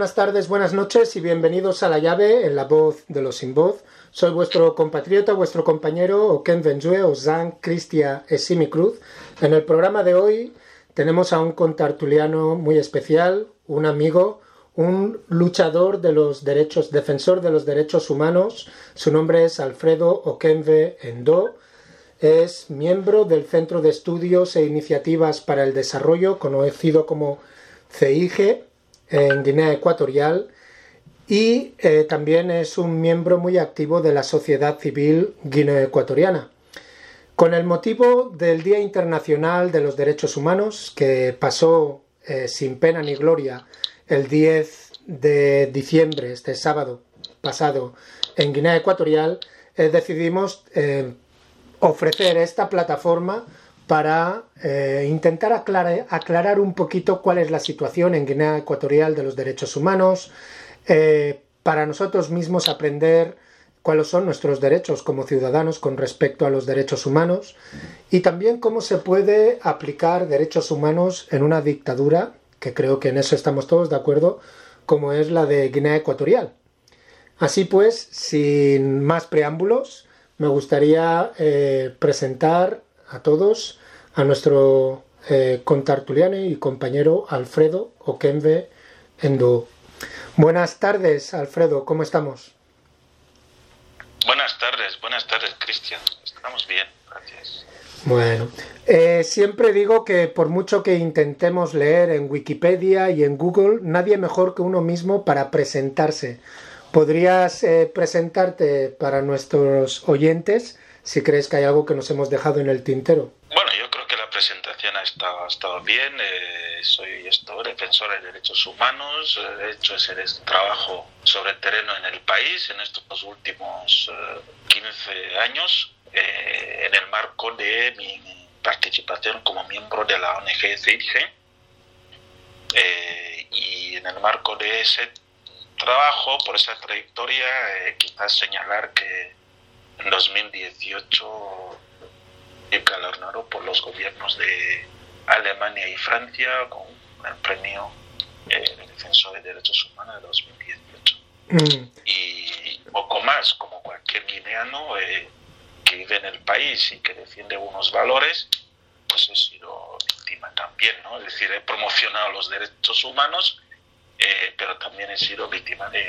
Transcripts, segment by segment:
Buenas tardes, buenas noches y bienvenidos a La Llave en la voz de los sin voz. Soy vuestro compatriota, vuestro compañero Oken Benjue, Ozan Cristia Esimi Cruz. En el programa de hoy tenemos a un contartuliano muy especial, un amigo, un luchador de los derechos, defensor de los derechos humanos. Su nombre es Alfredo Okenve Endo. Es miembro del Centro de Estudios e Iniciativas para el Desarrollo, conocido como CIGE, en Guinea Ecuatorial y eh, también es un miembro muy activo de la sociedad civil guinea-ecuatoriana. Con el motivo del Día Internacional de los Derechos Humanos, que pasó eh, sin pena ni gloria el 10 de diciembre, este sábado pasado, en Guinea Ecuatorial, eh, decidimos ofrecer esta plataforma para eh, intentar aclarar, un poquito cuál es la situación en Guinea Ecuatorial de los derechos humanos, eh, para nosotros mismos aprender cuáles son nuestros derechos como ciudadanos con respecto a los derechos humanos y también cómo se puede aplicar derechos humanos en una dictadura, que creo que en eso estamos todos de acuerdo, como es la de Guinea Ecuatorial. Así pues, sin más preámbulos, me gustaría eh, presentar a todos a nuestro eh, contartuliano y compañero Alfredo Okenve Endo. Buenas tardes, Alfredo, ¿cómo estamos? Buenas tardes, buenas tardes, Cristian. Estamos bien, gracias. Bueno, eh, siempre digo que por mucho que intentemos leer en Wikipedia y en Google, nadie mejor que uno mismo para presentarse. ¿Podrías eh, presentarte para nuestros oyentes si crees que hay algo que nos hemos dejado en el tintero? Bueno, yo creo que la presentación ha estado, ha estado bien. Eh, soy esto, defensor de derechos humanos. Eh, he hecho ese trabajo sobre terreno en el país en estos últimos 15 eh, años en el marco de mi participación como miembro de la ONG CIRGE. y en el marco de ese trabajo, por esa trayectoria, quizás señalar que en 2018 galardonado por los gobiernos de Alemania y Francia con el premio eh, Defensor de Derechos Humanos de 2018. Mm. Y poco más, como cualquier guineano eh, que vive en el país y que defiende unos valores, pues he sido víctima también, ¿no? Es decir, he promocionado los derechos humanos, eh, pero también he sido víctima de...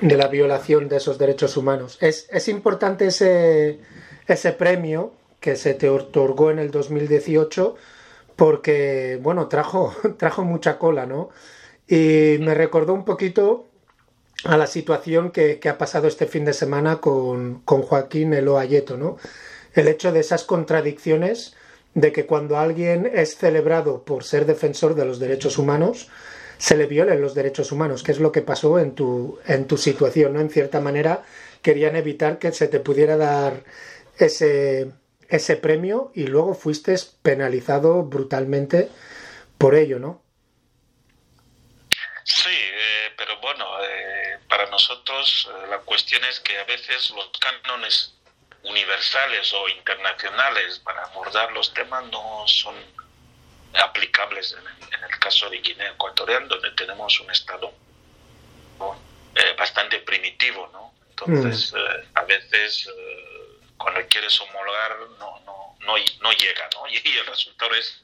De la violación de esos derechos humanos. Es, es importante ese, ese premio que se te otorgó en el 2018 porque, bueno, trajo, trajo mucha cola, ¿no? Y me recordó un poquito a la situación que, ha pasado este fin de semana con, con Joaquín Eloayeto, ¿no? El hecho de esas contradicciones de que cuando alguien es celebrado por ser defensor de los derechos humanos, se le violen los derechos humanos, que es lo que pasó en tu, en tu situación, ¿no? En cierta manera querían evitar que se te pudiera dar ese, ese premio y luego fuiste penalizado brutalmente por ello, ¿no? Sí, eh, pero bueno, eh, para nosotros eh, la cuestión es que a veces los cánones universales o internacionales para abordar los temas no son aplicables en el, caso de Guinea Ecuatorial, donde tenemos un Estado bastante primitivo, ¿no? Entonces, mm. a veces cuando quieres homologar no, no, no, no llega, ¿no? Y, el resultado es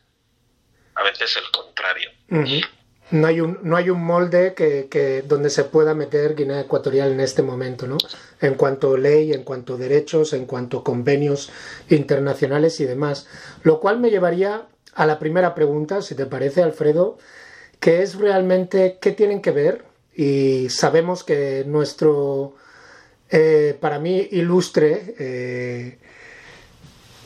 a veces el contrario. No hay un, no hay un molde que, que, donde se pueda meter Guinea Ecuatorial en este momento, ¿no? En cuanto a ley, en cuanto a derechos, en cuanto a convenios internacionales y demás. Lo cual me llevaría a la primera pregunta, si te parece, Alfredo, que es realmente qué tienen que ver. Y sabemos que nuestro eh, para mí ilustre eh,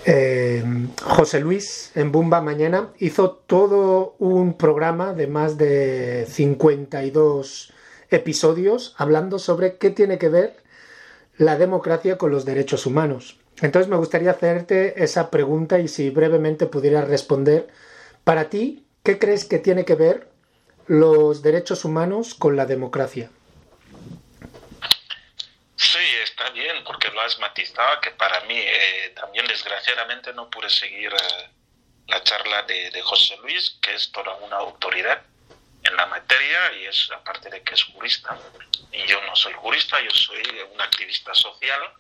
eh, José Luis en Bumba Mañana hizo todo un programa de más de 52 episodios hablando sobre qué tiene que ver la democracia con los derechos humanos. Entonces me gustaría hacerte esa pregunta y si brevemente pudieras responder, para ti, ¿qué crees que tiene que ver los derechos humanos con la democracia? Sí, está bien, porque lo has matizado, que para mí eh, también desgraciadamente no pude seguir eh, la charla de, José Luis, que es toda una autoridad en la materia y es aparte de que es jurista. Y yo no soy jurista, yo soy un activista social.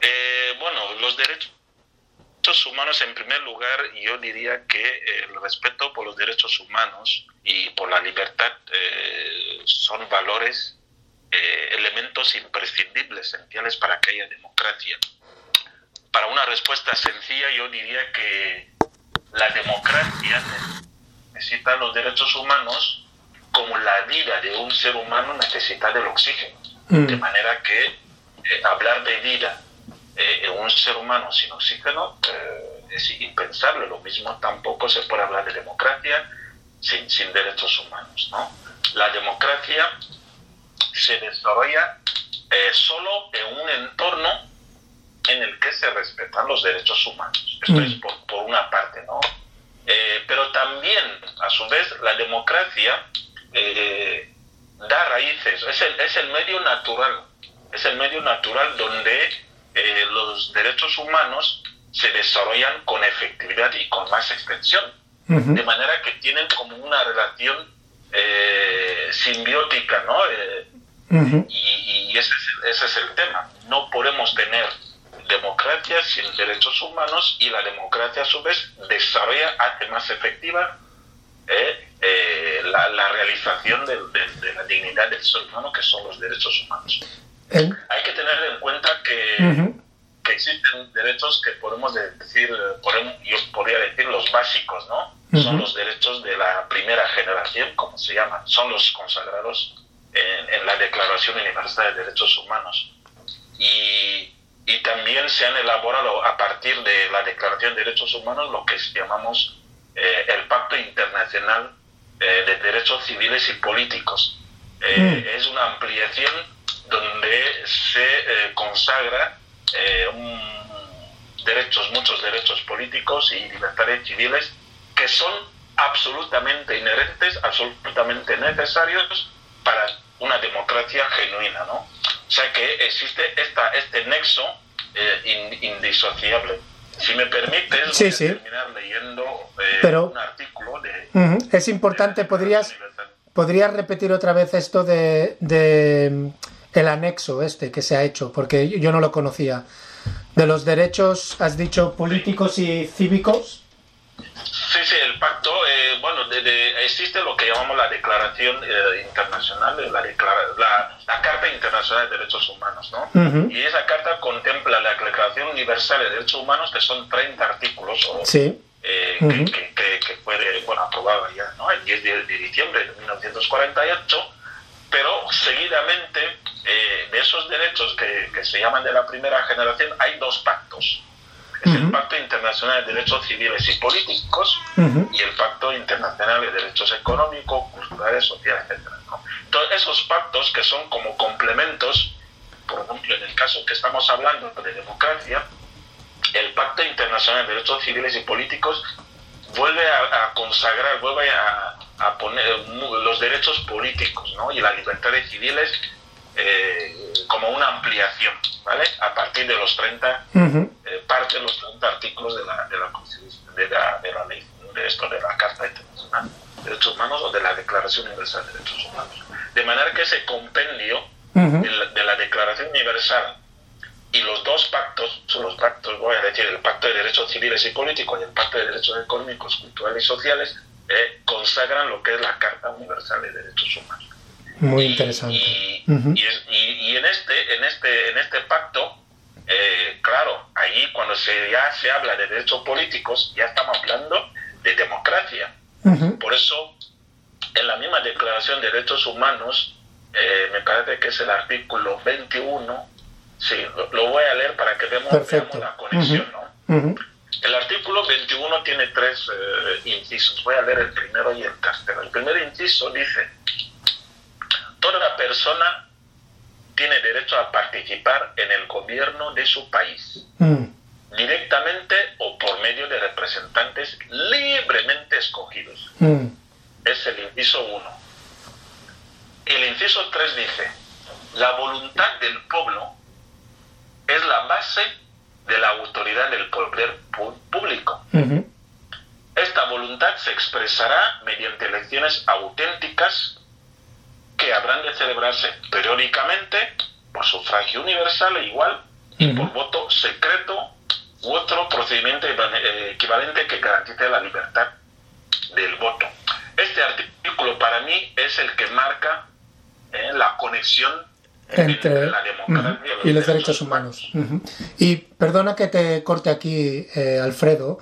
Eh, bueno, los derechos humanos, en primer lugar, yo diría que el respeto por los derechos humanos y por la libertad eh, son valores, eh, elementos imprescindibles, esenciales para que haya democracia. Para una respuesta sencilla, yo diría que la democracia necesita los derechos humanos como la vida de un ser humano necesita del oxígeno. Mm. De manera que eh, hablar de vida eh, en un ser humano sin oxígeno es impensable. Lo mismo tampoco se puede hablar de democracia sin, sin derechos humanos. ¿no? La democracia se desarrolla solo en un entorno en el que se respetan los derechos humanos. Esto mm. es por, por, una parte, ¿no? Eh, pero también, a su vez, la democracia eh, da raíces, es el, es el medio natural, es el medio natural donde eh, los derechos humanos se desarrollan con efectividad y con más extensión, de manera que tienen como una relación simbiótica, ¿no? Y, y ese, es, ese es el tema. No podemos tener democracia sin derechos humanos y la democracia a su vez desarrolla, hace más efectiva eh, eh, la, realización de, la dignidad del ser humano que son los derechos humanos. Hay que tener en cuenta que, que, existen derechos que podemos decir, podemos, yo podría decir los básicos, ¿no? Son los derechos de la primera generación, como se llama, son los consagrados en, en la Declaración Universal de Derechos Humanos. Y y también se han elaborado a partir de la Declaración de Derechos Humanos lo que llamamos eh, el Pacto Internacional eh, de Derechos Civiles y Políticos. Eh, mm. Es una ampliación donde se consagra derechos, muchos derechos políticos y libertades civiles que son absolutamente inherentes, absolutamente necesarios para una democracia genuina, ¿no? O sea que existe esta, este nexo eh, indisociable. Si me permites, voy a terminar leyendo eh, un artículo de... Es importante, ¿podrías, ¿podrías repetir otra vez esto de, de el anexo este que se ha hecho? Porque yo no lo conocía. De los derechos, has dicho, políticos y cívicos. Sí, sí, el pacto, eh, bueno, de, existe lo que llamamos la Declaración eh, Internacional, la, la, la, Carta Internacional de Derechos Humanos, ¿no? Y esa carta contempla la Declaración Universal de Derechos Humanos, que son 30 artículos, sí. eh, que, que, que, fue, bueno, aprobada ya, ¿no? El 10 de, diciembre de 1948, pero seguidamente eh, de esos derechos que, que se llaman de la primera generación, hay dos pactos es el Pacto Internacional de Derechos Civiles y Políticos y el Pacto Internacional de Derechos Económicos, Culturales, Sociales, etc. Todos esos pactos que son como complementos, por ejemplo, en el caso que estamos hablando de democracia, el Pacto Internacional de Derechos Civiles y Políticos vuelve a, consagrar, vuelve a, a, poner los derechos políticos ¿no? y las libertades civiles eh, como una ampliación, ¿vale? A partir de los 30, eh, parte de los 30 artículos de la, de la de la, de la ley, de esto, de la Carta Internacional de Derechos Humanos o de la Declaración Universal de Derechos Humanos. De manera que ese compendio de, la, Declaración Universal y los dos pactos, son los pactos, voy a decir, el Pacto de Derechos Civiles y Políticos y el Pacto de Derechos Económicos, Culturales y Sociales, eh, consagran lo que es la Carta Universal de Derechos Humanos. Muy interesante. Y, y, en, este, en, este, en este pacto, eh, claro, ahí cuando se, ya se habla de derechos políticos, ya estamos hablando de democracia. Por eso, en la misma Declaración de Derechos Humanos, eh, me parece que es el artículo 21, sí, lo, voy a leer para que veamos, la conexión, ¿no? El artículo 21 tiene tres eh, incisos. Voy a leer el primero y el tercero. El primer inciso dice, persona tiene derecho a participar en el gobierno de su país, mm. directamente o por medio de representantes libremente escogidos. Mm. Es el inciso 1. El inciso 3 dice, la voluntad del pueblo es la base de la autoridad del poder público. Esta voluntad se expresará mediante elecciones auténticas que habrán de celebrarse periódicamente por sufragio universal e igual y por voto secreto u otro procedimiento eh, equivalente que garantice la libertad del voto. Este artículo para mí es el que marca eh, la conexión entre, la democracia y los derechos humanos. Y perdona que te corte aquí, eh, Alfredo,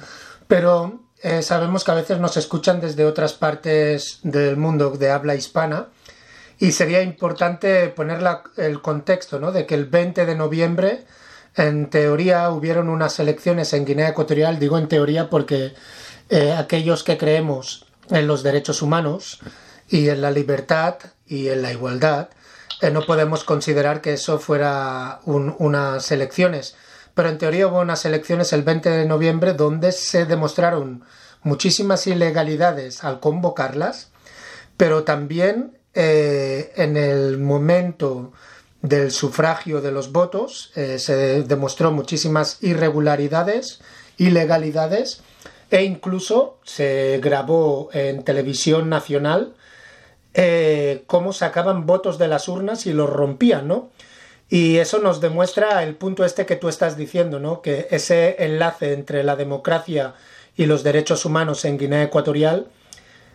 pero sabemos que a veces nos escuchan desde otras partes del mundo de habla hispana y sería importante poner el contexto, ¿no? De que el 20 de noviembre, en teoría, hubieron unas elecciones en Guinea Ecuatorial. Digo en teoría porque eh, aquellos que creemos en los derechos humanos y en la libertad y en la igualdad, eh, no podemos considerar que eso fuera unas elecciones. Pero en teoría hubo unas elecciones el 20 de noviembre donde se demostraron muchísimas ilegalidades al convocarlas, pero también eh, en el momento del sufragio de los votos eh, se demostró muchísimas irregularidades, ilegalidades e incluso se grabó en televisión nacional eh, cómo sacaban votos de las urnas y los rompían, ¿no? Y eso nos demuestra el punto este que tú estás diciendo, ¿no? Que ese enlace entre la democracia y los derechos humanos en Guinea Ecuatorial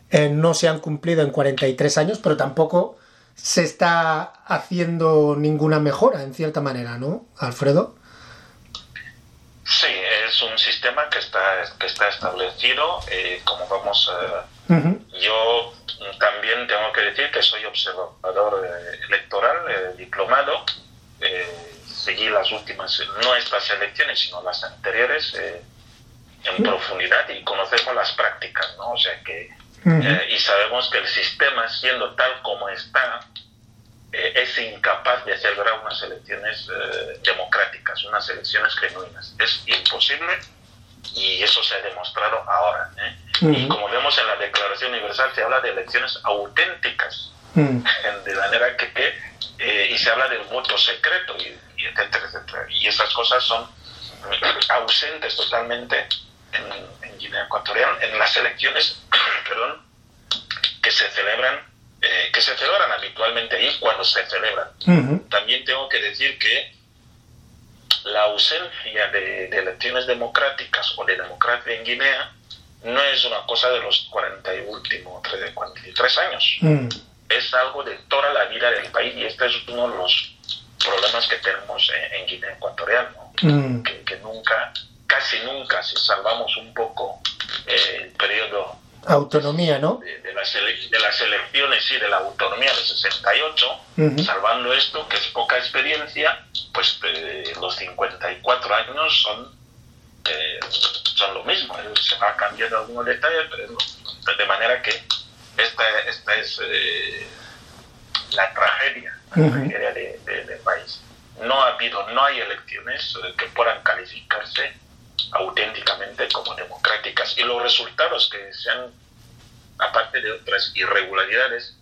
eh, no se han cumplido en 43 años, pero tampoco se está haciendo ninguna mejora, en cierta manera, ¿no, Alfredo? Sí, es un sistema que está, que está establecido, eh, como vamos Yo también tengo que decir que soy observador eh, electoral, diplomado, seguí las últimas, no estas elecciones, sino las anteriores, en profundidad y conocemos las prácticas, ¿no? O sea que eh, y sabemos que el sistema, siendo tal como está, eh, es incapaz de celebrar unas elecciones eh, democráticas, unas elecciones genuinas. Es imposible y eso se ha demostrado ahora. Y como vemos en la Declaración Universal, se habla de elecciones auténticas, de manera que, que y se habla del voto secreto, y, etcétera, etcétera. Y esas cosas son ausentes totalmente en, en Guinea Ecuatorial en las elecciones perdón, que se celebran eh, que se celebran habitualmente ahí cuando se celebran. También tengo que decir que la ausencia de, elecciones democráticas o de democracia en Guinea no es una cosa de los 40 y últimos 43 años. Es algo de toda la vida del país y este es uno de los problemas que tenemos en, Guinea Ecuatorial, que, nunca, casi nunca, si salvamos un poco eh, el periodo autonomía, ¿no? De, las, elecciones y de la autonomía de 68, salvando esto, que es poca experiencia, pues eh, los 54 años son, eh, son lo mismo. Eh, se va cambiando algunos detalles, pero de manera que esta, esta es la tragedia, la tragedia del país. No ha habido, no hay elecciones que puedan calificarse auténticamente como democráticas. Y los resultados que se han, aparte de otras irregularidades,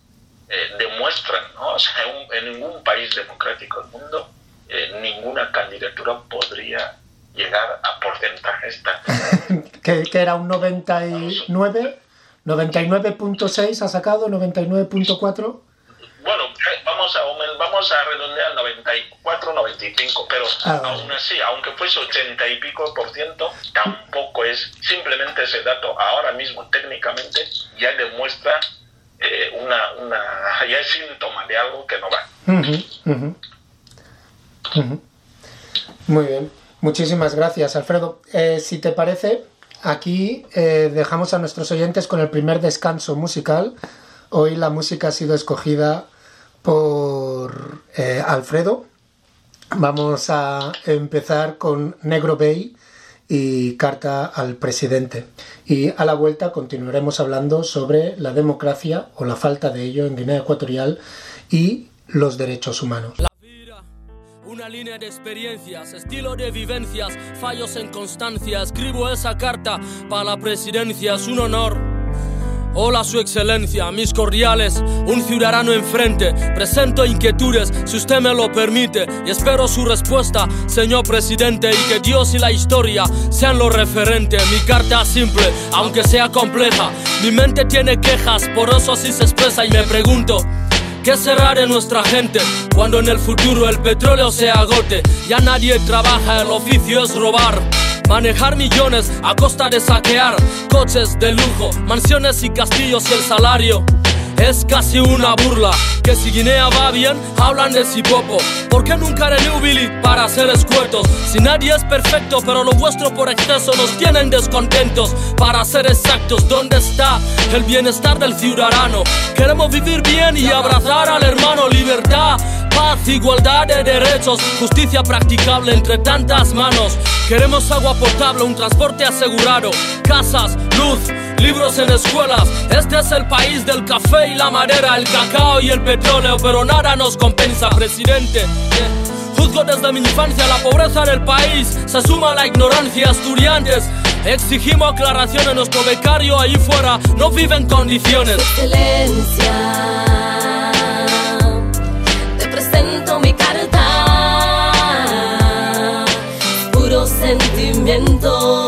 eh, demuestran, ¿no? O sea, en ningún país democrático del mundo, eh, ninguna candidatura podría llegar a porcentajes tan... que, que era un 99, 99.6 ha sacado, 99.4 bueno, eh, vamos a, vamos a redondear 94, 95, pero ah, aún así, aunque fuese 80 y pico por ciento, tampoco es simplemente ese dato ahora mismo técnicamente ya demuestra eh, una, una, ya es síntoma de algo que no va. Muy bien, muchísimas gracias Alfredo. Eh, si te parece, aquí dejamos a nuestros oyentes con el primer descanso musical. Hoy la música ha sido escogida por eh, Alfredo. Vamos a empezar con Negro Bay y Carta al Presidente. Y a la vuelta continuaremos hablando sobre la democracia o la falta de ello en Guinea Ecuatorial y los derechos humanos. La vida, una línea de experiencias, estilo de vivencias, fallos en constancia. Escribo esa carta para la presidencia, es un honor Hola, Su Excelencia, mis cordiales, un ciudadano enfrente. Presento inquietudes, si usted me lo permite, y espero su respuesta, señor presidente, y que Dios y la historia sean lo referente. Mi carta simple, aunque sea compleja. Mi mente tiene quejas, por eso así se expresa, y me pregunto. ¿Qué será de nuestra gente cuando en el futuro el petróleo se agote? Ya nadie trabaja, el oficio es robar. Manejar millones a costa de saquear coches de lujo, mansiones y castillos y el salario. Es casi una burla que si Guinea va bien, hablan de Sipopo. ¿Por qué nunca de Billy para hacer escuetos? Si nadie es perfecto, pero lo vuestro por exceso nos tienen descontentos. Para ser exactos, ¿dónde está el bienestar del ciudadano? Queremos vivir bien y abrazar al hermano libertad paz, igualdad de derechos, justicia practicable entre tantas manos. Queremos agua potable, un transporte asegurado, casas, luz, libros en escuelas. Este es el país del café y la madera, el cacao y el petróleo, pero nada nos compensa, presidente. Juzgo desde mi infancia la pobreza del país, se suma la ignorancia, estudiantes. Exigimos aclaraciones, nuestro becario ahí fuera no vive en condiciones. Excelencia. Puro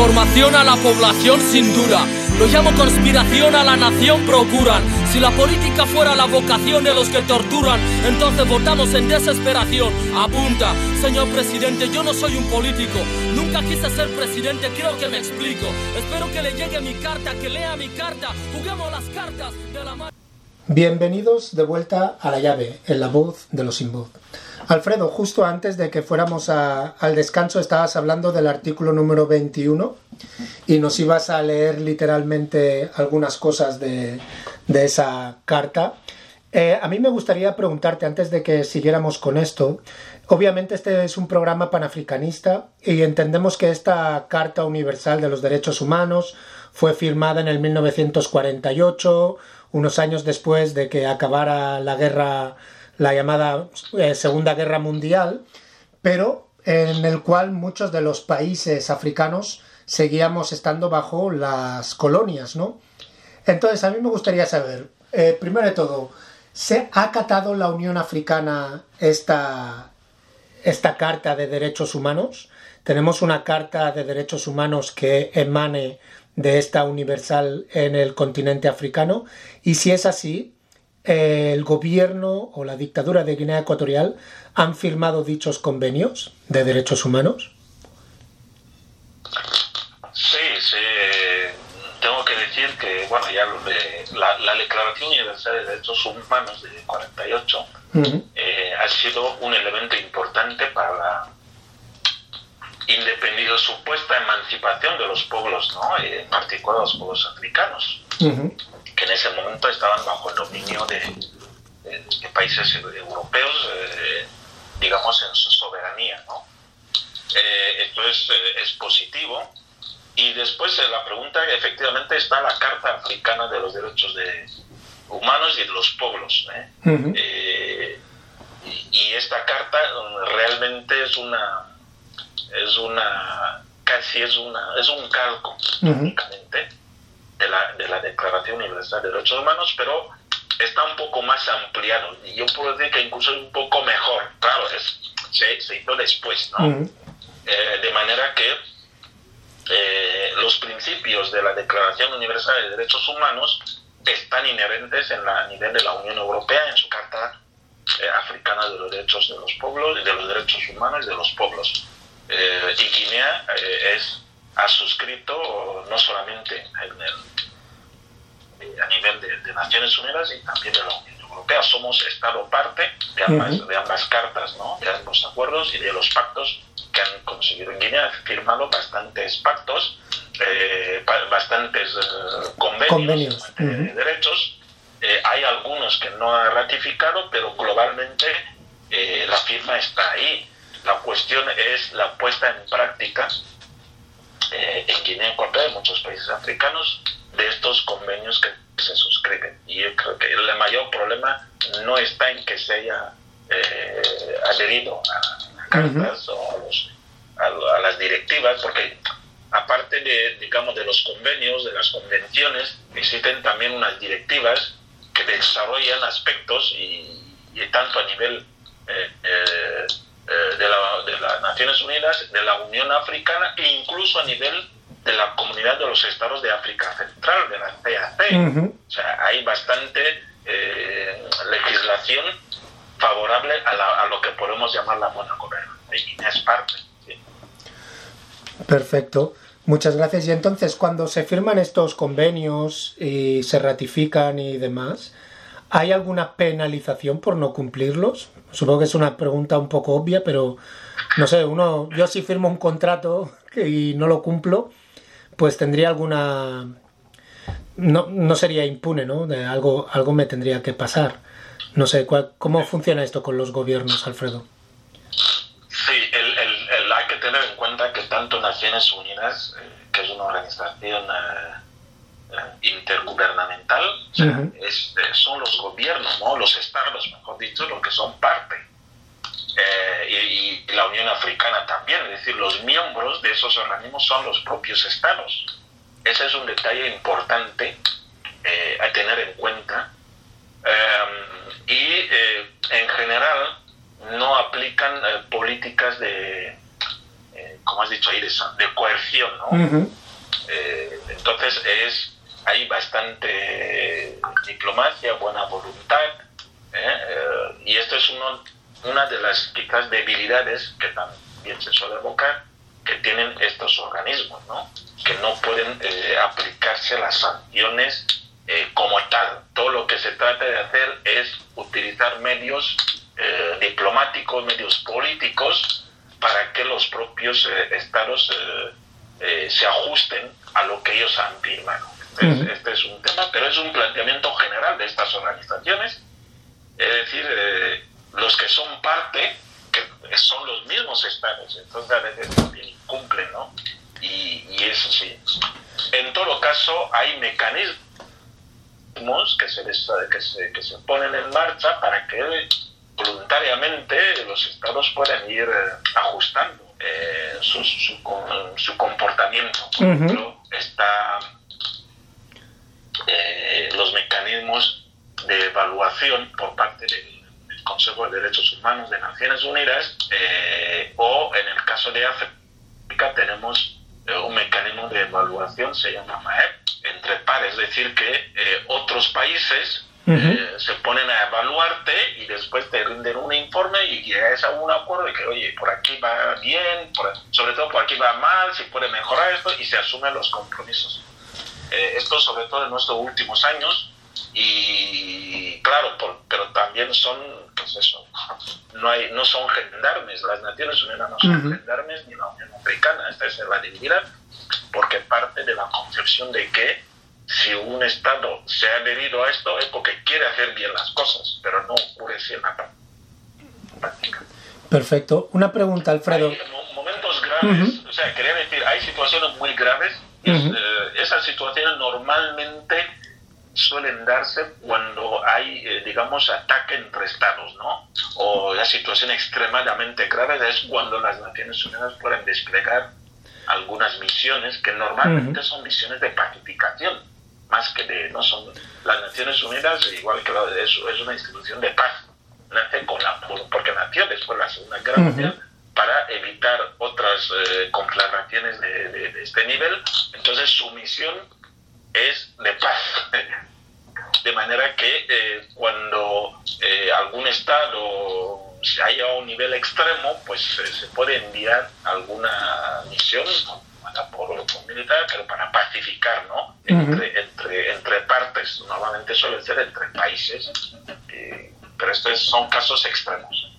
Desinformación a la población sin duda. Lo llamo conspiración a la nación procuran. Si la política fuera la vocación de los que torturan, entonces votamos en desesperación. Apunta, señor presidente, yo no soy un político. Nunca quise ser presidente, creo que me explico. Espero que le llegue mi carta, que lea mi carta. Juguemos las cartas de la mano. Bienvenidos de vuelta a la llave, en la voz de los sin voz. Alfredo, justo antes de que fuéramos al descanso estabas hablando del artículo número 21 y nos ibas a leer literalmente algunas cosas de, esa carta. Eh, a mí me gustaría preguntarte, antes de que siguiéramos con esto, obviamente este es un programa panafricanista y entendemos que esta Carta Universal de los Derechos Humanos fue firmada en el 1948, unos años después de que acabara la guerra la llamada eh, Segunda Guerra Mundial, pero en el cual muchos de los países africanos seguíamos estando bajo las colonias, ¿no? Entonces, a mí me gustaría saber, eh, primero de todo, ¿se ha acatado la Unión Africana esta, esta Carta de Derechos Humanos? ¿Tenemos una Carta de Derechos Humanos que emane de esta universal en el continente africano? Y si es así, el gobierno o la dictadura de Guinea Ecuatorial han firmado dichos convenios de derechos humanos? Sí, sí. Tengo que decir que, bueno, ya la, Declaración Universal de Derechos Humanos de 48 eh, ha sido un elemento importante para la independencia, supuesta emancipación de los pueblos, ¿no? en particular los pueblos africanos que en ese momento estaban bajo el dominio de, países europeos, eh, digamos, en su soberanía. ¿no? Eh, esto eh, es, positivo. Y después la pregunta, efectivamente, está la Carta Africana de los Derechos de Humanos y de los Pueblos. y, esta carta realmente es una, es una, casi es una, es un calco, únicamente de la, de la Declaración Universal de Derechos Humanos, pero está un poco más ampliado. Y yo puedo decir que incluso un poco mejor. Claro, es, se, se hizo después, ¿no? Eh, de manera que eh, los principios de la Declaración Universal de Derechos Humanos están inherentes en la, a nivel de la Unión Europea en su Carta eh, Africana de los Derechos de los Pueblos, de los Derechos Humanos y de los Pueblos. Y Guinea es ha suscrito no solamente a nivel de, Naciones Unidas y también de la Unión Europea. Somos Estado parte de ambas, de ambas cartas, ¿no? de ambos acuerdos y de los pactos que han conseguido en Guinea. Han firmado bastantes pactos, eh, bastantes eh, convenios, de derechos. Eh, hay algunos que no ha ratificado, pero globalmente la firma está ahí. La cuestión es la puesta en práctica eh, en Guinea Ecuatorial, en muchos países africanos, de estos convenios que se suscriben. Y yo creo que el mayor problema no está en que se haya eh, adherido a, cartas o a, los, a, las directivas, porque aparte de, digamos, de los convenios, de las convenciones, existen también unas directivas que desarrollan aspectos y, tanto a nivel eh, eh, de, la, de las Naciones Unidas, de la Unión Africana e incluso a nivel de la comunidad de los estados de África Central, de la CAC. O sea, hay bastante eh, legislación favorable a, lo que podemos llamar la buena gobernanza. Y es parte. Perfecto. Muchas gracias. Y entonces, cuando se firman estos convenios y se ratifican y demás, ¿hay alguna penalización por no cumplirlos? Supongo que es una pregunta un poco obvia, pero no sé, uno, yo si firmo un contrato y no lo cumplo, pues tendría alguna... No, no sería impune, ¿no? De algo, algo me tendría que pasar. No sé, ¿cómo funciona esto con los gobiernos, Alfredo? Sí, el, hay que tener en cuenta que tanto Naciones Unidas, eh, que es una organización eh, eh, intergubernamental, son los gobiernos, ¿no? los estados, mejor dicho, los que son parte. y, la Unión Africana también, es decir, los miembros de esos organismos son los propios estados. Ese es un detalle importante a tener en cuenta. y en general no aplican políticas de, como has dicho ahí, de, coerción. ¿no? entonces es hay bastante diplomacia, buena voluntad, ¿eh? y esto es una de las quizás debilidades que también se suele evocar que tienen estos organismos, ¿no? que no pueden eh, aplicarse las sanciones eh, como tal. Todo lo que se trata de hacer es utilizar medios diplomáticos, medios políticos, para que los propios estados se ajusten a lo que ellos han firmado. Este, es un tema, pero es un planteamiento general de estas organizaciones. Es decir, eh, los que son parte, que son los mismos estados, entonces a veces también incumplen, ¿no? Y, eso sí. En todo caso, hay mecanismos que se, que se, que se ponen en marcha para que voluntariamente los estados puedan ir eh, ajustando eh, su, su, comportamiento. Por ejemplo, está eh, los mecanismos de evaluación por parte del, Consejo de Derechos Humanos de Naciones Unidas eh, o en el caso de África tenemos eh, un mecanismo de evaluación, se llama MAEP, entre pares, es decir, que otros países se ponen a evaluarte y después te rinden un informe y llegas a un acuerdo de que, oye, por aquí va bien, sobre todo por aquí va mal, si puede mejorar esto y se asumen los compromisos. Eh, esto sobre todo en nuestros últimos años y claro, pero también son, pues eso, no, hay, no son gendarmes, las Naciones Unidas no son gendarmes ni la Unión Africana, esta es la debilidad, porque parte de la concepción de que si un Estado se ha adherido a esto es porque quiere hacer bien las cosas, pero no ocurre así en la práctica. Perfecto. Una pregunta, Alfredo. Hay momentos graves, o sea, quería decir, hay situaciones muy graves eh, esas situaciones normalmente suelen darse cuando hay, eh, digamos, ataque entre estados, ¿no? O la situación extremadamente grave es cuando las Naciones Unidas pueden desplegar algunas misiones que normalmente son misiones de pacificación, más que de, no son, las Naciones Unidas, igual que lo de eso, es una institución de paz, nace con la, porque nació después de la Segunda Guerra Mundial para evitar otras eh, conflagraciones de, este nivel. Entonces su misión es de paz. De manera que eh, cuando eh, algún Estado se haya a un nivel extremo, pues se puede enviar alguna misión, por, militar, pero para pacificar, ¿no? Entre, entre, entre partes, normalmente suele ser entre países, pero estos son casos extremos.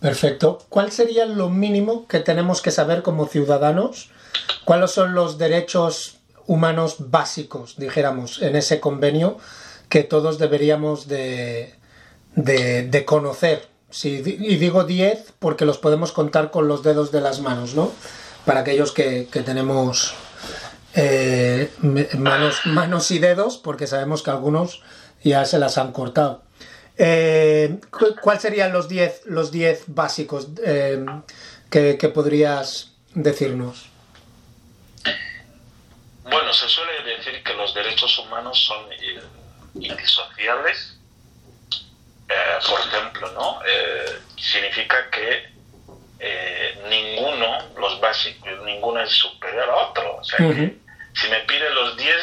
Perfecto. ¿Cuál sería lo mínimo que tenemos que saber como ciudadanos? ¿Cuáles son los derechos humanos básicos, dijéramos, en ese convenio que todos deberíamos de, de, conocer? y digo 10 porque los podemos contar con los dedos de las manos, ¿no? Para aquellos que, tenemos eh, manos, manos y dedos, porque sabemos que algunos ya se las han cortado. Eh, cu- ¿Cuáles serían los 10 los 10 básicos eh, que, que podrías decirnos? Bueno, se suele decir que los derechos humanos son eh, indisociables. Eh, por ejemplo, ¿no? Eh, significa que eh, ninguno, los básicos, ninguno es superior a otro. O sea, que si me piden los 10,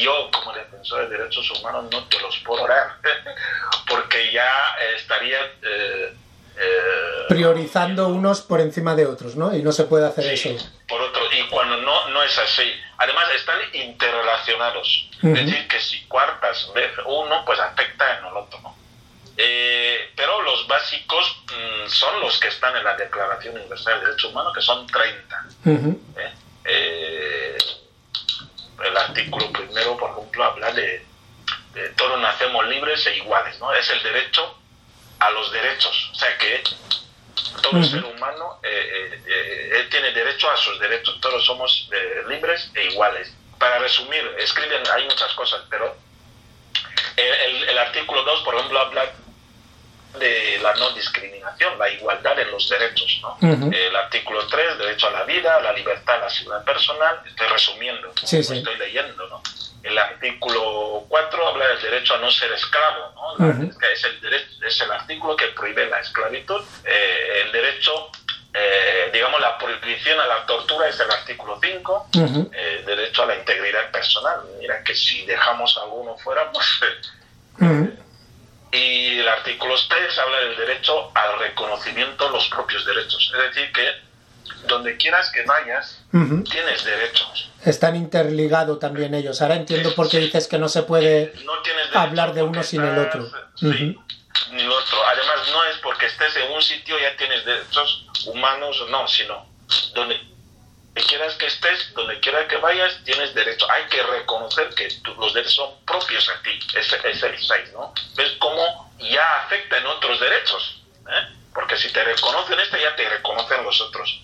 yo como defensor de derechos humanos no te los puedo dar, porque ya eh, estaría... eh, Priorizando unos por encima de otros, ¿no? Y no se puede hacer Sí, eso. por otro, y cuando no, no es así. Además, están interrelacionados. Es decir, que si cuartas uno, pues afecta en el otro, ¿no? Eh, pero los básicos mm, son los que están en la Declaración Universal de Derechos Humanos, que son 30. Ujú. ¿eh? Eh, el artículo primero, por ejemplo, habla de, de todos nacemos libres e iguales, ¿no? Es el derecho a los derechos. O sea que todo ser humano eh, eh, eh, él tiene derecho a sus derechos. Todos somos eh, libres e iguales. Para resumir, escriben, hay muchas cosas, pero el, el- el artículo 2, por ejemplo, habla de la no discriminación, la igualdad en los derechos. ¿no? El artículo 3, derecho a la vida, la libertad, la seguridad personal, estoy resumiendo, estoy leyendo. ¿no? El artículo 4 habla del derecho a no ser esclavo, ¿no? La- Ujú. que es, el derecho, es el artículo que prohíbe la esclavitud. Eh, el derecho, eh, digamos, la prohibición a la tortura es el artículo 5. Ujú. Eh, derecho a la integridad personal. Mira que si dejamos a alguno fuera, pues... eh, Ujú. y el artículo 3 habla del derecho al reconocimiento de los propios derechos. Es decir, que donde quieras que vayas, Ujú. tienes derechos. Están interligados también ellos. Ahora entiendo por qué dices que no se puede No hablar de uno sin el estás- otro. Sí, Ujú. ni el otro. Además, no es porque estés en un sitio ya tienes derechos humanos, no, sino donde quieras que estés, donde quieras que vayas, tienes derecho. Hay que reconocer que los derechos son propios a ti. Es, es el 6, ¿no? ¿Ves cómo ya afecta en otros derechos? ¿eh? Porque si te reconocen este, ya te reconocen los otros.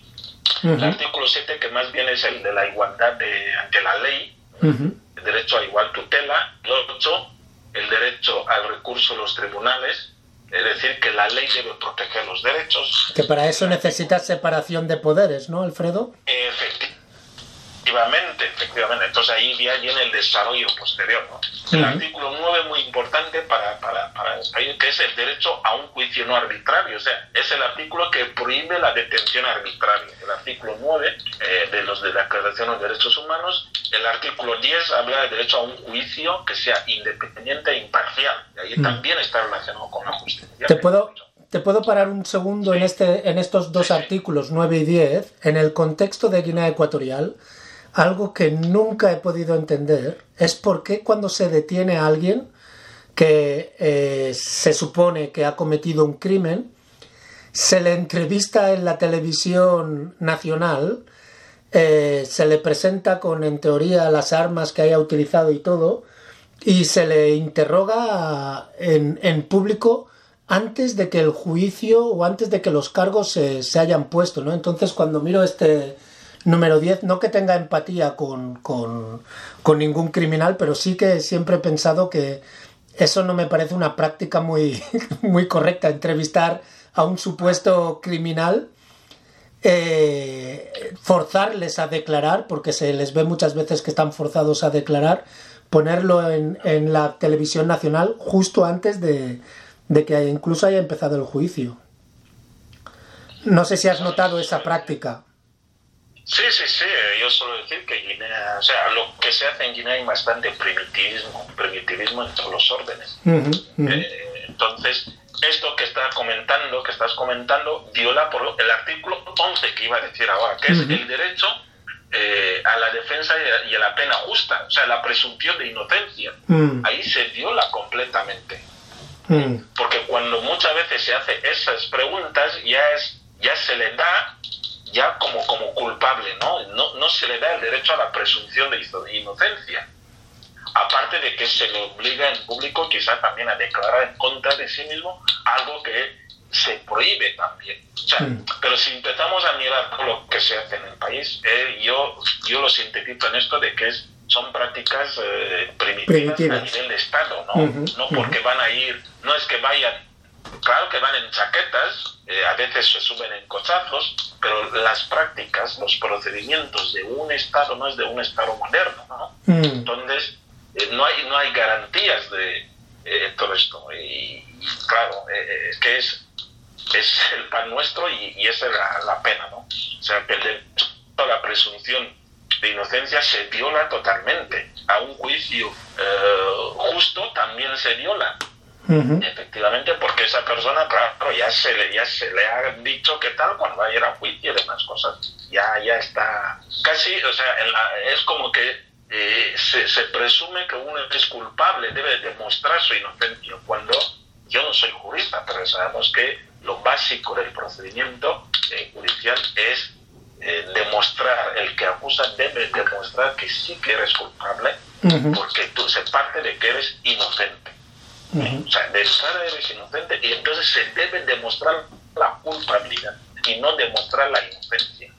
El Ujú. artículo 7, que más bien es el de la igualdad de, ante la ley, Ujú. el derecho a igual tutela. El 8, el derecho al recurso de los tribunales, es decir, que la ley debe proteger los derechos. Que para eso necesitas separación de poderes, ¿no, Alfredo? Efectivamente, efectivamente. Entonces ahí ya viene el desarrollo posterior. ¿no? El Ujú. artículo 9 muy importante para, para, para el país, que es el derecho a un juicio no arbitrario. O sea, es el artículo que prohíbe la detención arbitraria. El artículo 9 eh, de los de la Declaración de los Derechos Humanos. El artículo 10 habla del derecho a un juicio que sea independiente e imparcial. Y ahí Mm. también está relacionado con la justicia. Te puedo, te puedo parar un segundo en, este, en estos dos artículos 9 y 10. En el contexto de Guinea Ecuatorial, algo que nunca he podido entender es por qué cuando se detiene a alguien que eh, se supone que ha cometido un crimen, se le entrevista en la televisión nacional, eh, se le presenta con, en teoría, las armas que haya utilizado y todo, y se le interroga en, en público antes de que el juicio o antes de que los cargos se, se hayan puesto, ¿no? Entonces, cuando miro este número 10, no que tenga empatía con, con, ningún criminal, pero sí que siempre he pensado que eso no me parece una práctica muy, muy correcta, entrevistar a un supuesto criminal, eh, forzarles a declarar, porque se les ve muchas veces que están forzados a declarar, ponerlo en, en la televisión nacional justo antes de, de que incluso haya empezado el juicio. No sé si has notado esa práctica. Sí, sí, sí. Yo suelo decir que Guinea, o sea, lo que se hace en Guinea hay bastante primitivismo, primitivismo en todos los órdenes. Eh, entonces, esto que estás comentando, que estás comentando, viola por el artículo 11 que iba a decir ahora, que es el derecho eh, a la defensa y a, la pena justa, o sea, la presunción de inocencia. Ahí se viola completamente. Porque cuando muchas veces se hace esas preguntas, ya es ya se le da ya como, como culpable, ¿no? ¿no? No se le da el derecho a la presunción de ino- inocencia. Aparte de que se le obliga en público quizás también a declarar en contra de sí mismo algo que se prohíbe también. Mm. Pero si empezamos a mirar todo lo que se hace en el país, eh, yo, yo lo sintetizo en esto de que es, son prácticas eh, primitivas, Primitivas. a nivel de Estado, ¿no? No porque van a ir, no es que vayan, claro que van en chaquetas, eh, a veces se suben en cochazos, pero las prácticas, los procedimientos de un Estado no es de un Estado moderno, ¿no? Mm. Entonces, eh, no, hay, no hay garantías de eh, todo esto. Y, y claro, es que es, es el pan nuestro y, y esa es la, la pena, ¿no? O sea, que el la presunción de inocencia se viola totalmente. A un juicio justo también se viola. Efectivamente, porque esa persona, claro, ya se le, ya se le ha dicho qué tal cuando va a ir a juicio y demás cosas. Ya, ya está casi, o sea, en la- es como que eh, se, se presume que uno es culpable, debe demostrar su inocencia, cuando yo no soy jurista, pero sabemos que lo básico del procedimiento eh, judicial es eh, demostrar, el que acusa debe demostrar que sí que eres culpable, porque tú se parte de que eres inocente. Ujú. O sea, de entrada eres inocente y entonces se debe demostrar la culpabilidad y no demostrar la inocencia.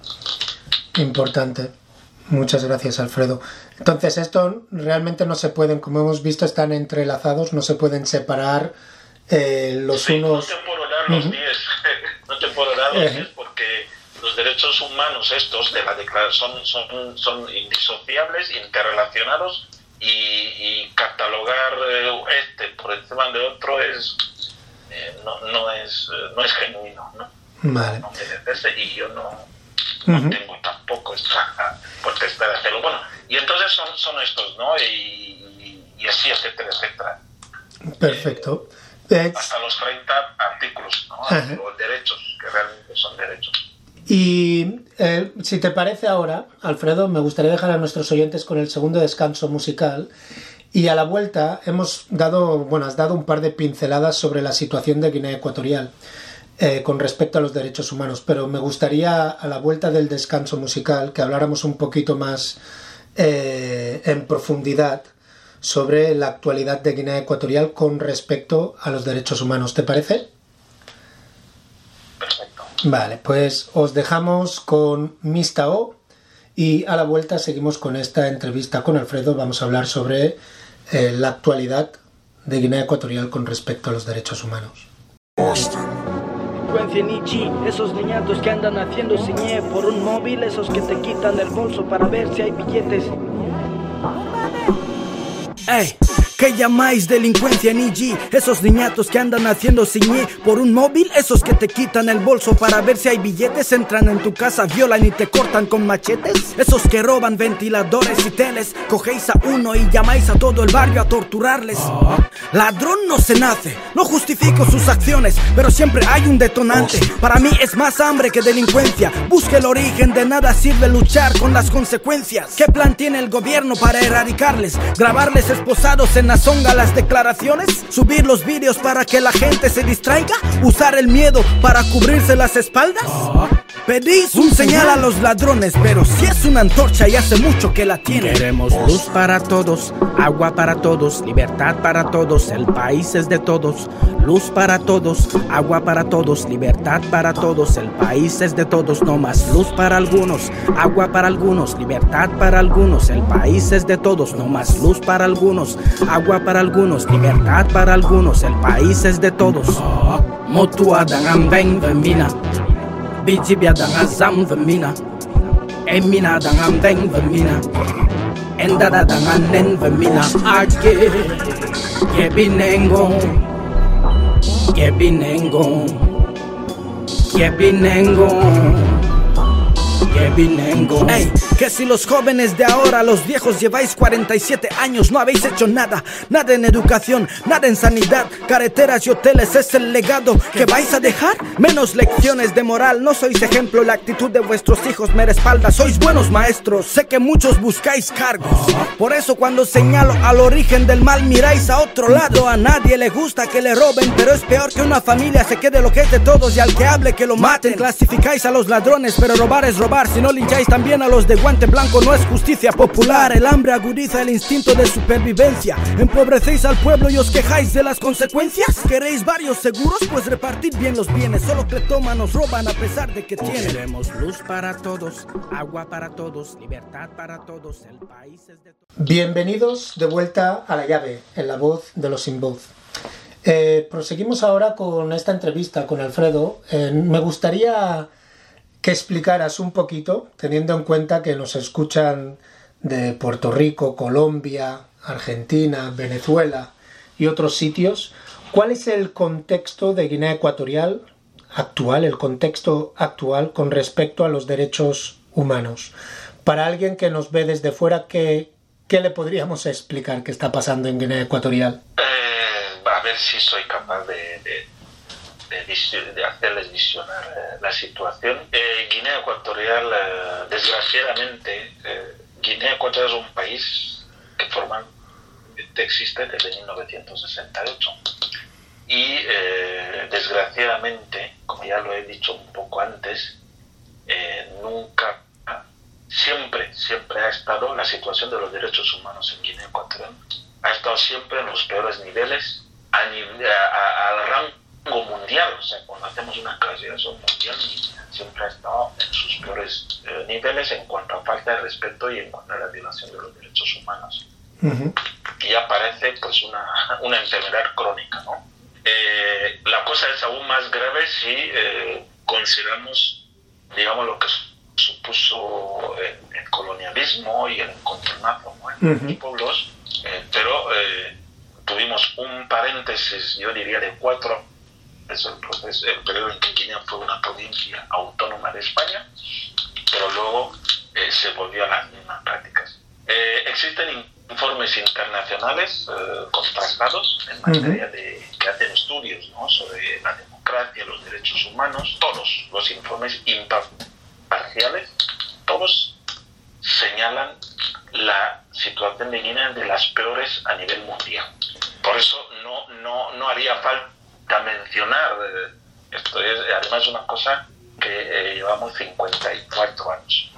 Importante. Muchas gracias, Alfredo. Entonces, esto realmente no se pueden, como hemos visto, están entrelazados, no se pueden separar eh, los Sí, unos. No te puedo dar los Ujú. 10, no te puedo dar los Ejé. 10 porque los derechos humanos estos de la declaración son, son indisociables, interrelacionados y, y catalogar este por encima de otro es eh, no, no es eh, no es genuino, ¿no? Vale. no y yo no, no tengo tampoco esta potestad de hacerlo. Bueno, y entonces son, son estos, ¿no? Y, y- y así, etcétera, etcétera. Perfecto. Eh, Hasta los 30 artículos, ¿no? Ajá. Los derechos, que realmente son derechos. Y eh, si te parece ahora, Alfredo, me gustaría dejar a nuestros oyentes con el segundo descanso musical. Y a la vuelta hemos dado, bueno, has dado un par de pinceladas sobre la situación de Guinea Ecuatorial eh, con respecto a los derechos humanos, pero me gustaría a la vuelta del descanso musical que habláramos un poquito más eh, en profundidad sobre la actualidad de Guinea Ecuatorial con respecto a los derechos humanos. ¿Te parece? Vale, pues os dejamos con Mista O y a la vuelta seguimos con esta entrevista con Alfredo. Vamos a hablar sobre eh, la actualidad de Guinea Ecuatorial con respecto a los derechos humanos. Esos niñatos que andan haciendo ciñe por un móvil, esos que te quitan el bolso para ver si hay billetes. Ey, ¿qué llamáis delincuencia en IG? Esos niñatos que andan haciendo ciñe por un móvil, esos que te quitan el bolso para ver si hay billetes, entran en tu casa, violan y te cortan con machetes. Esos que roban ventiladores y teles, cogéis a uno y llamáis a todo el barrio a torturarles. Ladrón no se nace, no justifico sus acciones, pero siempre hay un detonante. Para mí es más hambre que delincuencia. Busque el origen, de nada sirve luchar con las consecuencias. ¿Qué plan tiene el gobierno para erradicarles? ¿Grabarles esposados en la zonga las declaraciones? ¿Subir los vídeos para que la gente se distraiga? ¿Usar el miedo para cubrirse las espaldas? Pedís un señal a los ladrones, pero si es una antorcha y hace mucho que la tienen. Queremos luz para todos, agua para todos, libertad para todos, el país es de todos. Luz para todos, agua para todos, libertad para todos, el país es de todos, no más luz para algunos, agua para algunos, libertad para algunos, el país es de todos, no más luz para algunos, agua para algunos, libertad para algunos, el país es de todos. Motua dangan beng vemina, bijibia zam vemina, emina dangan beng vemina. Endada dangan nen vemina, age, yebinengo. Yebinengo Yebinengo Yebinengo Ey, que si los jóvenes de ahora, los viejos lleváis 47 años, no habéis hecho nada, nada en educación, nada en sanidad, carreteras y hoteles es el legado que vais a dejar. Menos lecciones de moral, no sois ejemplo, la actitud de vuestros hijos me respalda, sois buenos maestros, sé que muchos buscáis cargos. Por eso cuando señalo al origen del mal miráis a otro lado, a nadie le gusta que le roben, pero es peor que una familia se quede lo que es de todos y al que hable que lo maten. Clasificáis a los ladrones, pero robar es robar, y no lincháis también a los de guante blanco. No es justicia popular. El hambre agudiza el instinto de supervivencia. Empobrecéis al pueblo y os quejáis de las consecuencias. ¿Queréis varios seguros? Pues repartid bien los bienes. Solo nos roban a pesar de que tienen. Queremos luz para todos, agua para todos, libertad para todos. El país es de todos. Bienvenidos de vuelta a la llave, en la voz de los sin voz. Eh, proseguimos ahora con esta entrevista con Alfredo. Eh, me gustaría que explicaras un poquito, teniendo en cuenta que nos escuchan de Puerto Rico, Colombia, Argentina, Venezuela y otros sitios, ¿cuál es el contexto de Guinea Ecuatorial actual, el contexto actual con respecto a los derechos humanos? Para alguien que nos ve desde fuera, ¿qué, qué le podríamos explicar que está pasando en Guinea Ecuatorial? Eh, a ver si soy capaz de, de, hacerles visionar eh, la situación. Eh, Guinea Ecuatorial, desgraciadamente, Guinea Ecuatorial es un país que formalmente existe desde 1968 y desgraciadamente, como ya lo he dicho un poco antes, nunca, siempre, siempre ha estado la situación de los derechos humanos en Guinea Ecuatorial, ha estado siempre en los peores niveles a, al rango mundial, o sea, cuando hacemos una clasificación mundial, siempre ha estado en sus peores eh, niveles en cuanto a falta de respeto y en cuanto a la violación de los derechos humanos. Y aparece pues una, una enfermedad crónica, ¿no? Eh, la cosa es aún más grave si eh, consideramos, digamos, lo que supuso el, colonialismo y el encontronazo en los pueblos, pero tuvimos un paréntesis, yo diría, de cuatro es el, proceso, el periodo en que Guinea fue una provincia autónoma de España, pero luego eh, se volvió a las mismas prácticas. Eh, existen informes internacionales eh, contrastados en materia de que hacen estudios sobre la democracia, los derechos humanos, todos los informes imparciales, todos señalan la situación de Guinea de las peores a nivel mundial. Por eso no, no, no haría falta mencionar, eh, esto es además una cosa que eh, llevamos 54 años.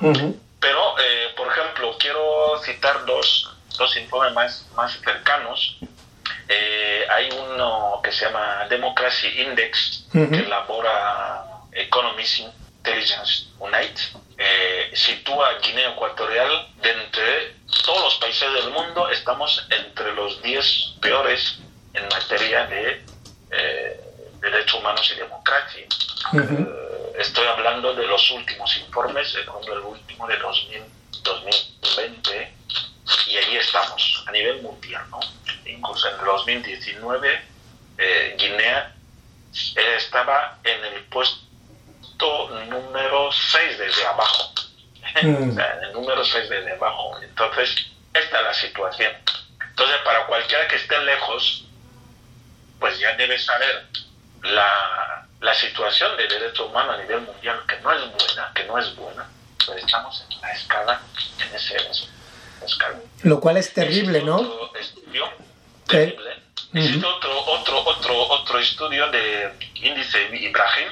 Pero, eh, por ejemplo, quiero citar dos, dos informes más, más cercanos. hay uno que se llama Democracy Index, que elabora Economist Intelligence Unite, sitúa Guinea Ecuatorial de entre todos los países del mundo, estamos entre los 10 peores en materia de eh, derechos humanos y democracia. Eh, estoy hablando de los últimos informes, el último de 2020, y ahí estamos, a nivel mundial. ¿no? Incluso en 2019, eh, Guinea estaba en el puesto número 6 desde abajo. Mm. en el número 6 desde abajo. Entonces, esta es la situación. Entonces, para cualquiera que esté lejos, pues ya debe saber la, la situación de derechos humanos a nivel mundial, que no es buena, que no es buena. Pues estamos en la escala, en ese, escala. Lo cual es terrible, ¿no? Estudio, terrible. Otro, otro, otro, otro estudio de índice Ibrahim,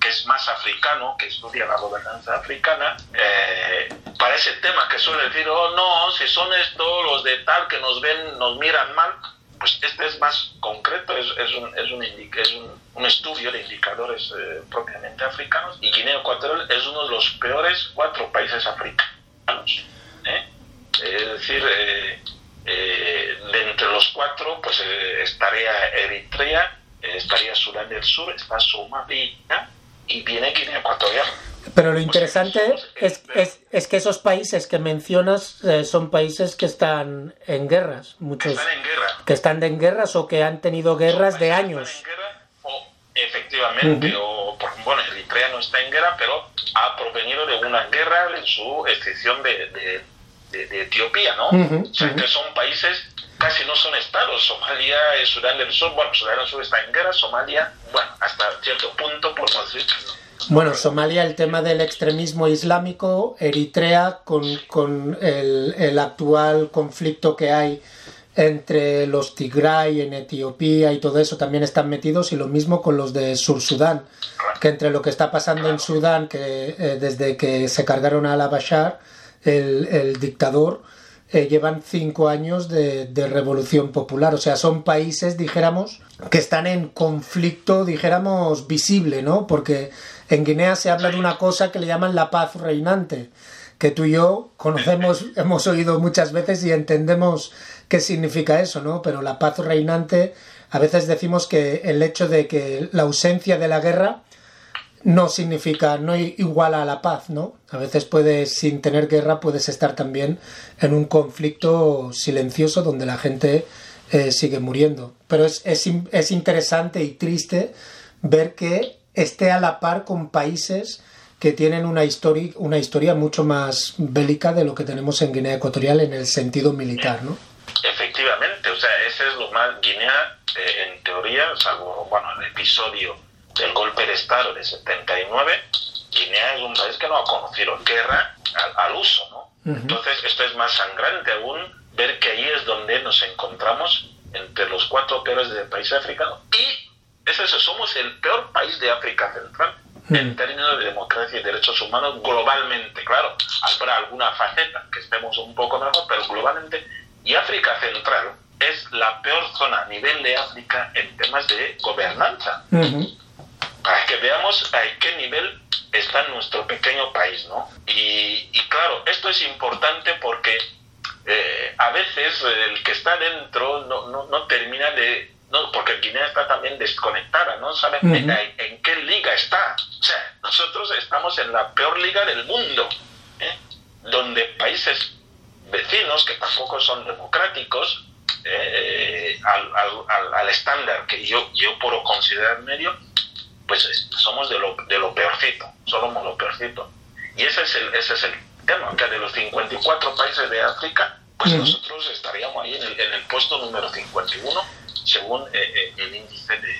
que es más africano, que estudia la gobernanza africana, eh, para ese tema que suele decir, oh no, si son estos los de tal que nos ven, nos miran mal, pues este es más concreto, es, es, un, es, un, es un, estudio de indicadores eh, propiamente africanos y Guinea Ecuatorial es uno de los peores cuatro países africanos. ¿eh? Es decir, de entre los cuatro, pues estaría Eritrea, estaría Sudán del Sur, está Somalia, y viene Guinea Ecuatorial. Pero lo interesante es, es, es, que esos países que mencionas eh, son países que están en guerras, muchos que están en guerra, que están en guerras o que han tenido guerras de años. o efectivamente, o por, bueno, Eritrea no está en guerra, pero ha provenido de una guerra en su excepción de, de, de, Etiopía, ¿no? o sea, que son países casi no son estados. Somalia, Sudán del Sur, bueno, Sudán del Sur está en guerra, Somalia, bueno, hasta cierto punto podemos decir Bueno, Somalia, el tema del extremismo islámico, Eritrea, con, con el, el, actual conflicto que hay entre los Tigray en Etiopía y todo eso también están metidos y lo mismo con los de Sur Sudán, que entre lo que está pasando en Sudán, que eh, desde que se cargaron a la Bashar, el, el dictador, eh, llevan cinco años de, de, revolución popular. O sea, son países, dijéramos, que están en conflicto, dijéramos, visible, ¿no? Porque en Guinea se habla de una cosa que le llaman la paz reinante, que tú y yo conocemos, hemos oído muchas veces y entendemos qué significa eso, ¿no? Pero la paz reinante, a veces decimos que el hecho de que la ausencia de la guerra no significa, no igual a la paz, ¿no? A veces puedes, sin tener guerra, puedes estar también en un conflicto silencioso donde la gente eh, sigue muriendo. Pero es, es, es, interesante y triste ver que esté a la par con países que tienen una historia, una historia mucho más bélica de lo que tenemos en Guinea Ecuatorial en el sentido militar, ¿no? Efectivamente, o sea, ese es lo más. Guinea, eh, en teoría, salvo, bueno, el episodio del golpe de Estado de 79, Guinea es un país que no ha conocido guerra al, al uso, ¿no? Uh -huh. Entonces, esto es más sangrante aún ver que ahí es donde nos encontramos entre los cuatro peores del país africano. Y es eso, somos el peor país de África Central -huh. en términos de democracia y derechos humanos globalmente. Claro, habrá alguna faceta que estemos un poco mejor, pero globalmente. Y África Central es la peor zona a nivel de África en temas de gobernanza. Uh -huh para que veamos a qué nivel está nuestro pequeño país, ¿no? Y, y claro, esto es importante porque eh, a veces el que está dentro no, no, no termina de... No, porque Guinea está también desconectada, no sabe uh -huh. en, en, qué liga está. O sea, nosotros estamos en la peor liga del mundo, ¿eh? donde países vecinos, que tampoco son democráticos, eh, al, al, al, estándar que yo, yo puedo considerar medio, pues somos de lo, de lo peorcito, somos lo peorcito. Y ese es el, ese es el tema, que de los 54 países de África, pues uh -huh. nosotros estaríamos ahí en el, en el, puesto número 51, según eh, eh, el índice de,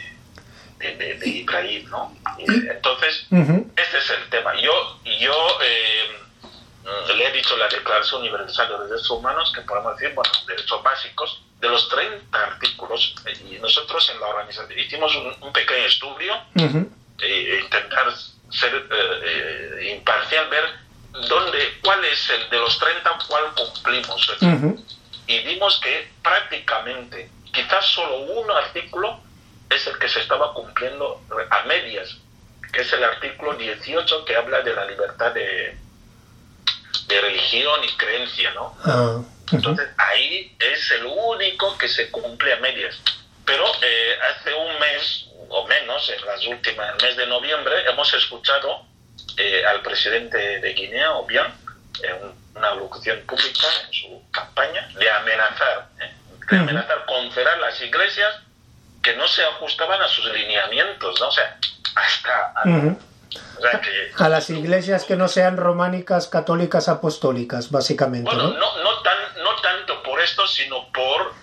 de, de, de, Ibrahim, ¿no? Entonces, uh -huh. este es el tema. Yo, yo eh, le he dicho la Declaración Universal de los Derechos Humanos, que podemos decir, bueno, derechos básicos, de los 30 artículos, y nosotros en la organización hicimos un, un pequeño estudio, uh -huh. e intentar ser imparcial, ver dónde, cuál es el de los 30, cuál cumplimos. Uh -huh. Y vimos que prácticamente, quizás solo un artículo es el que se estaba cumpliendo a medias, que es el artículo 18 que habla de la libertad de, de religión y creencia, ¿no? Uh -huh. Entonces ahí es el único que se cumple a medias. Pero eh, hace un mes o menos, en las últimas, el mes de noviembre, hemos escuchado eh, al presidente de Guinea, Obiang, en una locución pública en su campaña, de amenazar, ¿eh? De amenazar con cerrar las iglesias que no se ajustaban a sus lineamientos, ¿no? O sea, hasta... Uh -huh. O sea que, a las iglesias que no sean románicas, católicas, apostólicas, básicamente. Bueno, ¿no? No, no, tan, no tanto por esto, sino por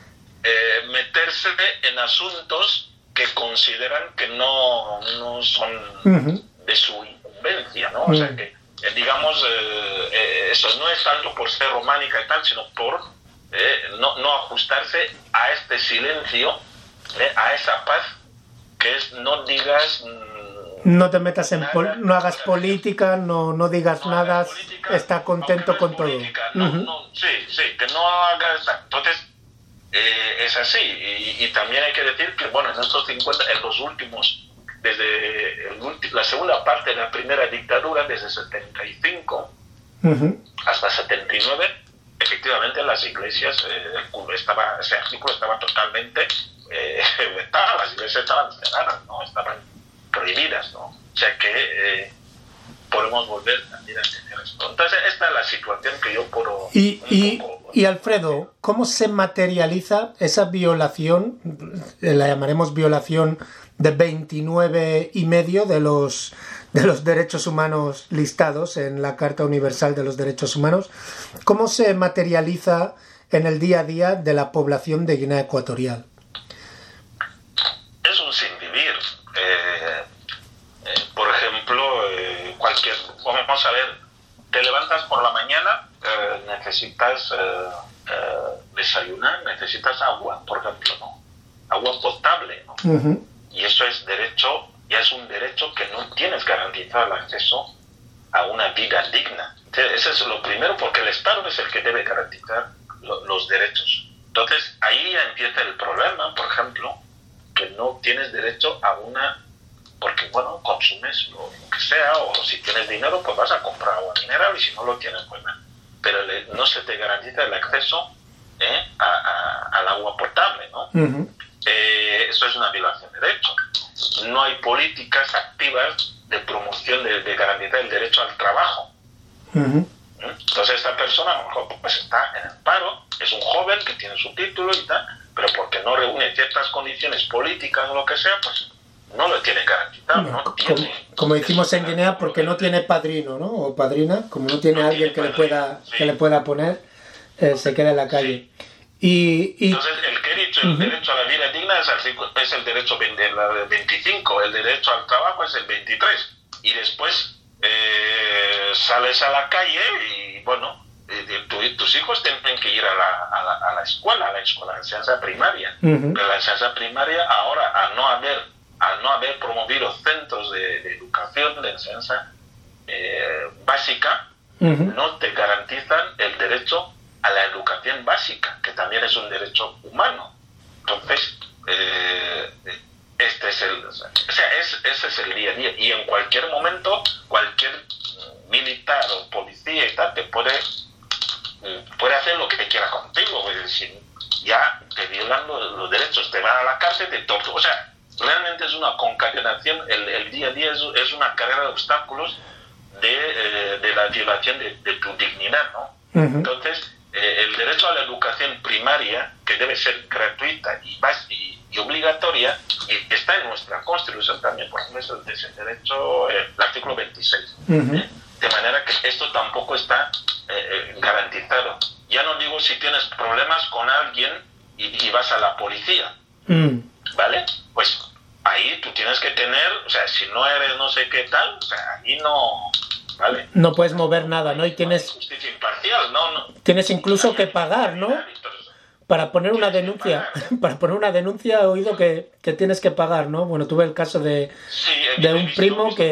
eh, meterse en asuntos que consideran que no, no son uh -huh. de su incumbencia, ¿no? Uh -huh. O sea que, eh, digamos, eh, eso no es tanto por ser románica y tal, sino por no, no ajustarse a este silencio, a esa paz que es no digas no te metas en nada, no hagas política, no, no digas no nada, política, está contento con política, todo. No, uh -huh. sí, sí, que no hagas. Entonces, eh, es así. Y, y, también hay que decir que, bueno, en estos 50, en los últimos, desde el, la segunda parte de la primera dictadura, desde 75 uh -huh. hasta 79, efectivamente las iglesias, eh, estaba, ese artículo estaba totalmente eh, vetado, las iglesias estaban cerradas, ¿no? Estaban prohibidas, ¿no? O sea que eh, podemos volver también a tener esto. Entonces, esta es la situación que yo puedo... Y, y, poco, y Alfredo, ¿cómo se materializa esa violación, la llamaremos violación de 29 y medio de los, de los derechos humanos listados en la Carta Universal de los Derechos Humanos? ¿Cómo se materializa en el día a día de la población de Guinea Ecuatorial? Es un sinvivir. Eh, eh, por ejemplo, eh, cualquier, vamos a ver, te levantas por la mañana, necesitas desayunar, necesitas agua, por ejemplo, ¿no? Agua potable, ¿no? Y eso es derecho, ya es un derecho que no tienes garantizado el acceso a una vida digna. Entonces, Ese es lo primero, porque el Estado es el que debe garantizar lo- los derechos. Entonces, ahí ya empieza el problema, por ejemplo, que no tienes derecho a una, porque, bueno, consumes lo, lo que sea, o si tienes dinero, pues vas a comprar agua mineral, y si no lo tienes, pues nada. Pero le- no se te garantiza el acceso ¿eh? a- a- al agua potable, ¿no? Ujú. eh, eso es una violación de derecho. No hay políticas activas de promoción de, de garantizar el derecho al trabajo. ¿eh? Entonces esta persona a lo mejor pues está en el paro, es un joven que tiene su título y tal, pero porque no reúne ciertas condiciones políticas o lo que sea, pues no lo tiene garantizado. No, Como, tiene como decimos en Guinea, porque no tiene padrino, ¿no? O padrina, como no tiene No alguien que le pueda, sí. que le pueda poner, eh, se queda en la calle. Y, y Entonces, el que he dicho, el derecho a la vida digna es el, es el derecho vein- de la de 25, el derecho al trabajo es el 23. Y después eh, sales a la calle y, bueno, eh, tu- tus hijos tienen que ir a la, a la, a la escuela, a la escuela de enseñanza primaria. Pero la enseñanza primaria ahora, al no haber, al no haber promovido centros de, de educación, de enseñanza eh, básica, no te garantizan el derecho a la educación básica, que también es un derecho humano. Entonces, eh, este es el, o sea, es- ese es el día a día. Y en cualquier momento, cualquier militar o policía y tal te puede, mm, puede hacer lo que quiera contigo. es decir, ya te violan los, los derechos, te van a la cárcel, te torturan. O sea, realmente es una concatenación, el, el día a día es, es una carrera de obstáculos de, eh, de la violación de, de tu dignidad, ¿no? Ujú. Entonces, eh, el derecho a la educación primaria, que debe ser gratuita y, y, y obligatoria, y que está en nuestra Constitución también, por ejemplo, es el, es el derecho, eh, el artículo 26. Ujú. ¿eh? De manera que esto tampoco está eh, eh, garantizado. Ya no digo si tienes problemas con alguien y, y vas a la policía, Mm. ¿vale? Pues ahí tú tienes que tener, o sea, si no eres no sé qué tal, o sea, ahí no, ¿vale? No puedes mover nada, ¿no? Y tienes, justicia imparcial, no, no. tienes incluso que pagar, ¿no? Para poner una denuncia, para poner una denuncia he oído que, que tienes que pagar, ¿no? Bueno, tuve el caso de, de un primo que-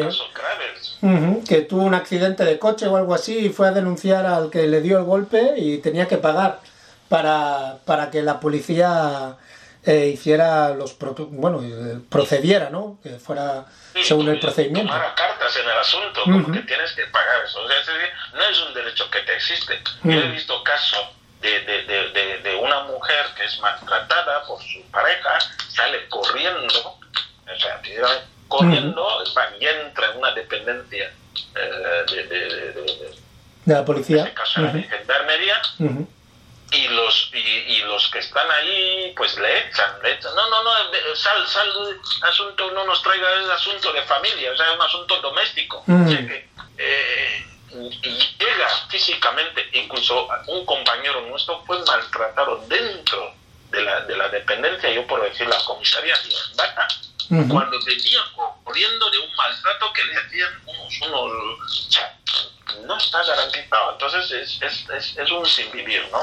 que tuvo un accidente de coche o algo así y fue a denunciar al que le dio el golpe y tenía que pagar para, para que la policía eh, hiciera los bueno eh, procediera no que fuera según el procedimiento Tomara cartas en el asunto, como Ujú. que tienes que pagar eso. O sea, es decir, no es un derecho que te existe. Yo he visto casos de, de, de, de, una mujer que es maltratada por su pareja, sale corriendo, o sea, corriendo va, y entra en una dependencia eh, de, la en policía este caso Ujú, gendarmería. Y los y, y los que están ahí pues le echan, le echan. No, no, no, sal, sal, asunto, no nos traiga el asunto de familia, o sea, es un asunto doméstico. Mm. O sea que eh, y llega físicamente, incluso un compañero nuestro fue maltratado dentro de la, de la dependencia, yo por decir la comisaría Bata, cuando venía corriendo de un maltrato que le hacían unos, unos o sea, no está garantizado, entonces es, es, es, es un sin vivir, ¿no?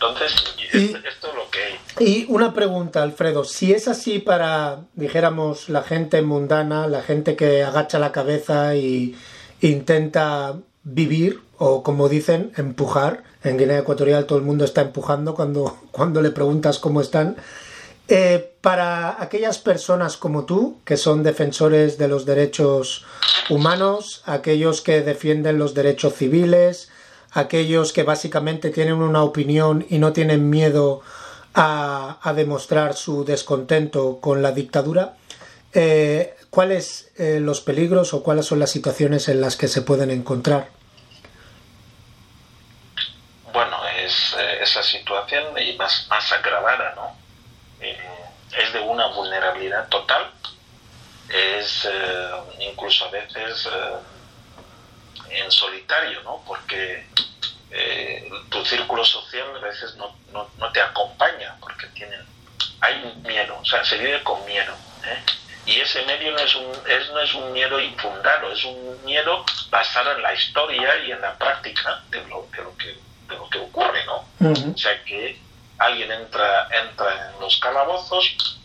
Entonces, Y- esto, es lo que hay. Y una pregunta, Alfredo, si es así para, dijéramos, la gente mundana, la gente que agacha la cabeza y intenta vivir, o como dicen, empujar, en Guinea Ecuatorial todo el mundo está empujando cuando, cuando le preguntas cómo están, eh, para aquellas personas como tú, que son defensores de los derechos humanos, aquellos que defienden los derechos civiles, aquellos que básicamente tienen una opinión y no tienen miedo a, a demostrar su descontento con la dictadura, eh, ¿cuáles eh, los peligros o cuáles son las situaciones en las que se pueden encontrar? Bueno, es eh, esa situación y más, más agravada, ¿no? Eh, es de una vulnerabilidad total, es incluso a veces en solitario, ¿no? Porque eh, tu círculo social a veces no, no, no te acompaña, porque tienen, hay miedo, o sea, se vive con miedo. ¿eh? Y ese medio no es, un, es, no es un miedo infundado, es un miedo basado en la historia y en la práctica de lo, de lo que de lo que ocurre, ¿no? Ujú. O sea que alguien entra, entra en los calabozos,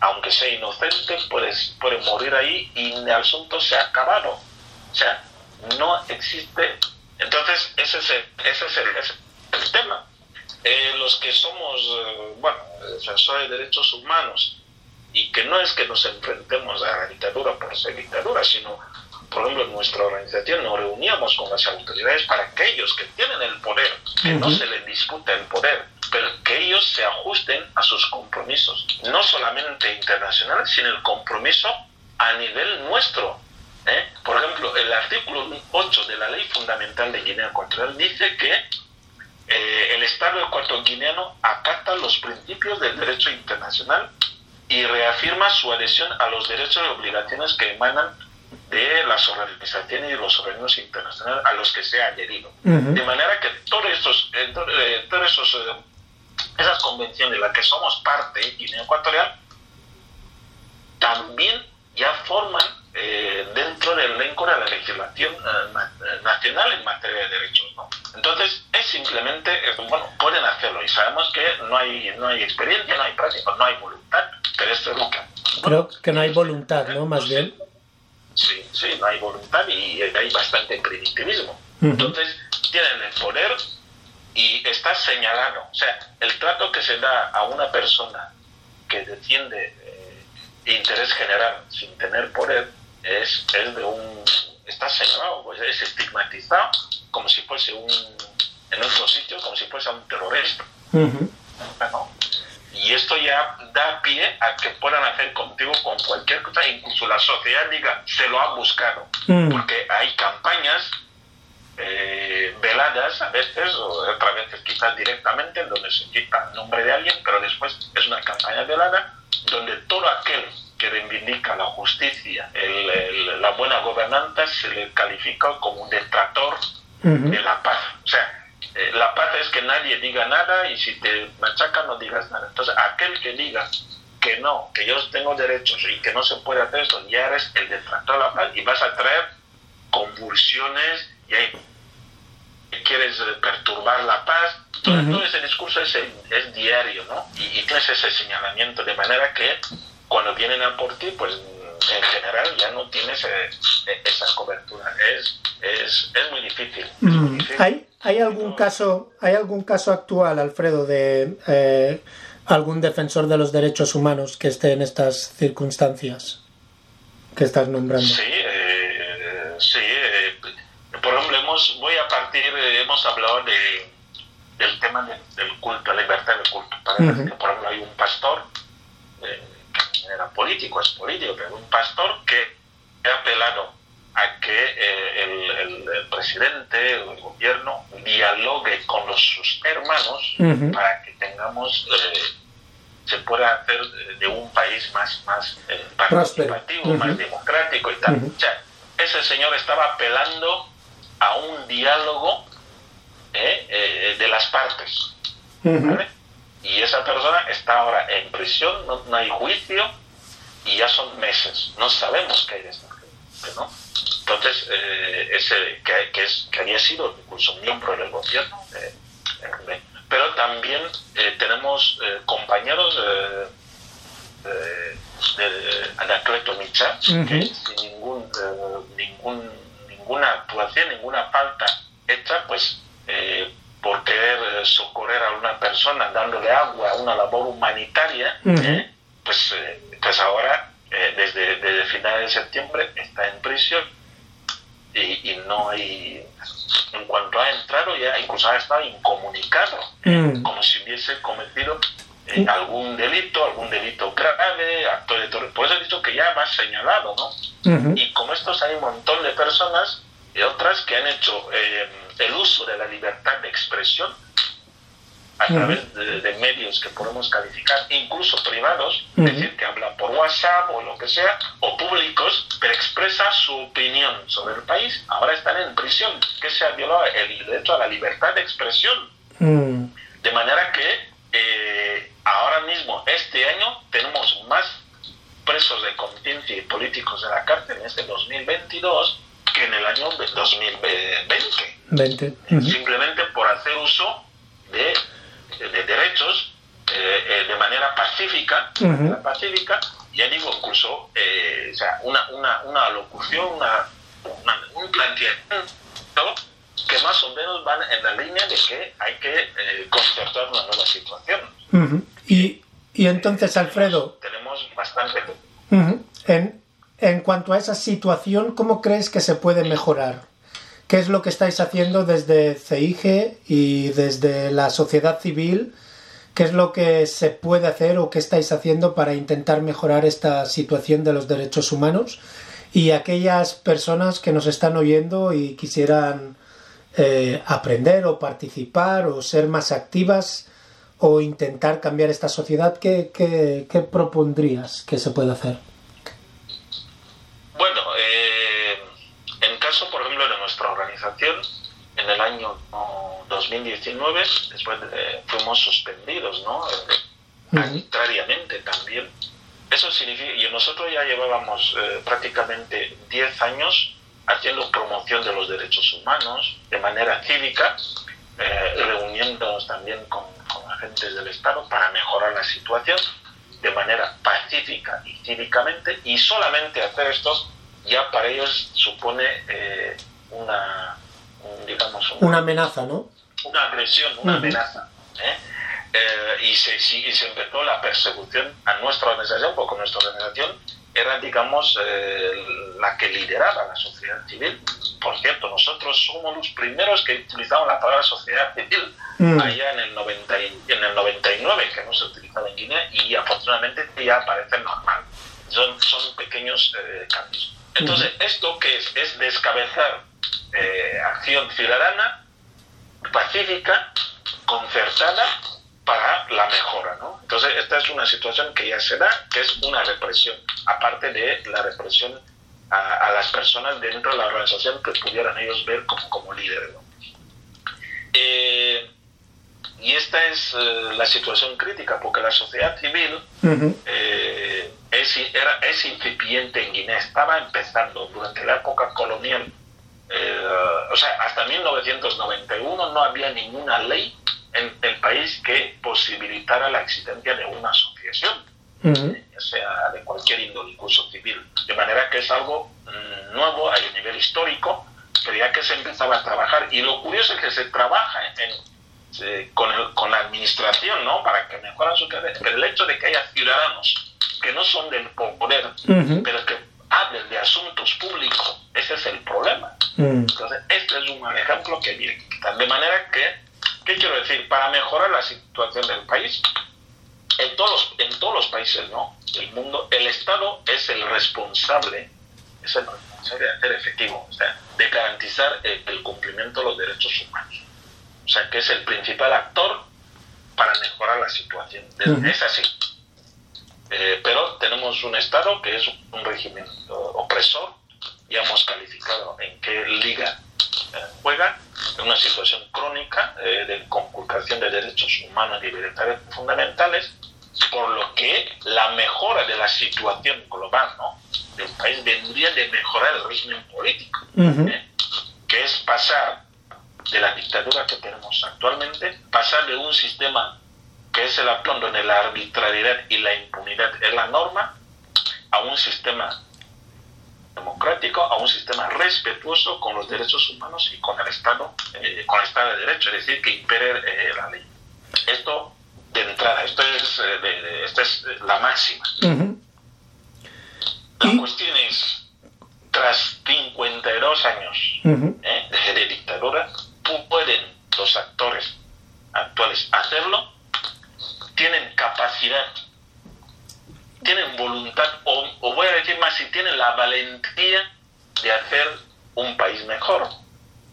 aunque sea inocente, puedes, puede morir ahí y el asunto se ha acabado. O sea, no existe. Entonces, ese es el, ese es el, ese es el tema. Eh, los que somos, eh, bueno, defensores de derechos humanos, y que no es que nos enfrentemos a la dictadura por ser dictadura, sino, por ejemplo, en nuestra organización nos reuníamos con las autoridades para que ellos que tienen el poder, que no se les discuta el poder, pero que ellos se ajusten a sus compromisos, no solamente internacionales, sino el compromiso a nivel nuestro. ¿Eh? Por ejemplo, el artículo 8 de la Ley Fundamental de Guinea Ecuatorial dice que eh, el Estado ecuatoriano acata los principios del derecho internacional y reafirma su adhesión a los derechos y obligaciones que emanan de las organizaciones y los organismos internacionales a los que se ha adherido. Ujú. De manera que todos estos, eh, eh, todos esos, eh, esas convenciones de las que somos parte, Guinea Ecuatorial, también ya forman eh, dentro del elenco de la legislación eh, eh, nacional en materia de derechos. ¿no? Entonces, es simplemente, eh, bueno, pueden hacerlo y sabemos que no hay, no hay experiencia, no hay práctica, no hay voluntad, pero esto es lo que... Creo que no hay voluntad, ¿no? Más bien. Sí, sí, no hay voluntad y hay bastante primitivismo. Entonces, tienen el poder y está señalado. O sea, el trato que se da a una persona que defiende interés general sin tener poder es, es de un. está señalado, pues es estigmatizado como si fuese un. en otro sitio, como si fuese un terrorista. Ujú. ¿no? Y esto ya da pie a que puedan hacer contigo con cualquier cosa, incluso la sociedad diga, se lo ha buscado, Mm. porque hay campañas eh, veladas a veces, o otras veces quizás directamente, en donde se quita el nombre de alguien, pero después es una campaña velada, donde todo aquel que reivindica la justicia, el- el- la buena gobernanza, se le califica como un detractor de la paz. O sea, eh, la paz es que nadie diga nada y si te machacan no digas nada. Entonces, aquel que diga que no, que yo tengo derechos y que no se puede hacer esto, ya eres el detractor de la paz y vas a traer convulsiones y quieres eh, perturbar la paz. Todo, todo ese discurso es, es diario, ¿no? Y, y tienes ese señalamiento de manera que cuando vienen a por ti, pues en general ya no tienes eh, eh, esa cobertura. Es, es, es muy difícil. es muy Mm. difícil. ¿Hay, ¿Hay algún caso, hay algún caso actual, Alfredo, de eh, algún defensor de los derechos humanos que esté en estas circunstancias que estás nombrando? Sí, eh, sí. eh, por ejemplo, hemos, voy a partir, hemos hablado de, del tema de- del culto, la libertad del culto. Para que, por ejemplo, hay un pastor, eh, que era político, es político, pero un pastor que ha apelado a que eh, el, el- el presidente, el gobierno, dialogue con los, sus hermanos para que tengamos... eh, se pueda hacer de un país más, más eh, participativo, más democrático y tal. O sea, ese señor estaba apelando a un diálogo eh, eh, de las partes. Y esa persona está ahora en prisión, no, no hay juicio y ya son meses. No sabemos qué hay de esta gente, ¿no? Entonces, eh, ese que, que, es, que había sido incluso miembro del gobierno, eh, eh, pero también eh, tenemos eh, compañeros eh, eh, de Anacleto que sin ningún, eh, ningún, ninguna actuación, ninguna falta hecha, pues eh, por querer eh, socorrer a una persona dándole agua, una labor humanitaria, Ujú. eh, pues, eh, pues ahora, eh, desde, desde finales de septiembre, está en prisión y, y no hay, en cuanto ha entrado, ya incluso ha estado incomunicado, Mm. como si hubiese cometido eh, algún delito, algún delito grave, acto de terrorismo. Por eso he dicho que ya va señalado, ¿no? Y como estos hay un montón de personas y otras que han hecho eh, el uso de la libertad de expresión a través de, de medios que podemos calificar, incluso privados, es decir, que hablan por WhatsApp o lo que sea, o públicos, pero expresa su opinión sobre el país, ahora están en prisión, que se ha violado el derecho a la libertad de expresión. De manera que eh, ahora mismo, este año, tenemos más presos de conciencia y políticos de la cárcel en este 2022 que en el año 2020. 20. simplemente por hacer uso de, de derechos eh, eh, de manera pacífica, de manera pacífica, ya digo, incluso eh, o sea, una, una, una locución, una, una- un planteamiento que más o menos van en la línea de que hay que eh, concertar una nueva situación. Ujú. y, y entonces, Alfredo, Tenemos bastante... Ujú. En, en cuanto a esa situación, ¿cómo crees que se puede mejorar? ¿Qué es lo que estáis haciendo desde CIGE y desde la sociedad civil? ¿Qué es lo que se puede hacer o qué estáis haciendo para intentar mejorar esta situación de los derechos humanos? Y aquellas personas que nos están oyendo y quisieran eh, aprender o participar o ser más activas o intentar cambiar esta sociedad, ¿qué, qué, qué propondrías que se puede hacer? Bueno, eh, en caso, por ejemplo, de nuestra organización, en el año no, 2019, después de- fuimos suspendidos, ¿no? Eh, Arbitrariamente también. Eso significa, y nosotros ya llevábamos eh, prácticamente 10 años haciendo promoción de los derechos humanos de manera cívica, eh, reuniéndonos también con, con agentes del Estado para mejorar la situación de manera pacífica y cívicamente, y solamente hacer esto ya para ellos supone eh, una, un, digamos, una, Una amenaza, ¿no? una agresión, una amenaza. ¿eh? Eh, y, se, y se empezó la persecución a nuestra organización, porque nuestra organización era, digamos, eh, la que lideraba la sociedad civil. Por cierto, nosotros somos los primeros que utilizamos la palabra sociedad civil Mm. allá en el, 90 y- en el 99, que no se utilizaba en Guinea, y afortunadamente ya aparece normal. Son, son pequeños eh, cambios. Entonces, ¿esto qué es? Es descabezar eh, acción ciudadana pacífica, concertada para la mejora, ¿no? Entonces, esta es una situación que ya se da, que es una represión, aparte de la represión a, a las personas dentro de la organización que pudieran ellos ver como, como líderes, ¿no? Eh, y esta es eh, la situación crítica, porque la sociedad civil eh, es, era, es incipiente en Guinea, estaba empezando durante la época colonial. o sea, hasta 1991 no había ninguna ley en el país que posibilitara la existencia de una asociación, Ujú. ya sea de cualquier índole, incluso civil. De manera que es algo mm, nuevo a nivel histórico, pero ya que se empezaba a trabajar. Y lo curioso es que se trabaja en, eh, con, el- con la administración, ¿no? Para que mejoren su carrera. Pero el hecho de que haya ciudadanos que no son del poder, Ujú. pero que hablen de asuntos públicos, ese es el problema. Mm. Entonces, este es un ejemplo que viene. De manera que, ¿qué quiero decir? Para mejorar la situación del país, en todos los, en todos los países ¿no? del mundo, el Estado es el responsable, es el responsable de hacer efectivo, o sea, de garantizar el, el cumplimiento de los derechos humanos. O sea, que es el principal actor para mejorar la situación. Es- así. Eh, pero tenemos un Estado que es un régimen opresor, ya hemos calificado en qué liga eh, juega, en una situación crónica eh, de conculcación de derechos humanos y libertades fundamentales, por lo que la mejora de la situación global ¿no? del país vendría de mejorar el régimen político, Ujú. ¿eh? que es pasar de la dictadura que tenemos actualmente, pasar de un sistema que es el actual donde la arbitrariedad y la impunidad es la norma, a un sistema democrático, a un sistema respetuoso con los derechos humanos y con el Estado, eh, con el Estado de Derecho, es decir, que impere eh, la ley. Esto de entrada, esto es, eh, de- de- esta es la máxima. Ujú. La Y- cuestión es, tras 52 años. ¿eh? de, de dictadura, pueden los actores actuales hacerlo, tienen capacidad, tienen voluntad, o, o voy a decir más, si tienen la valentía de hacer un país mejor.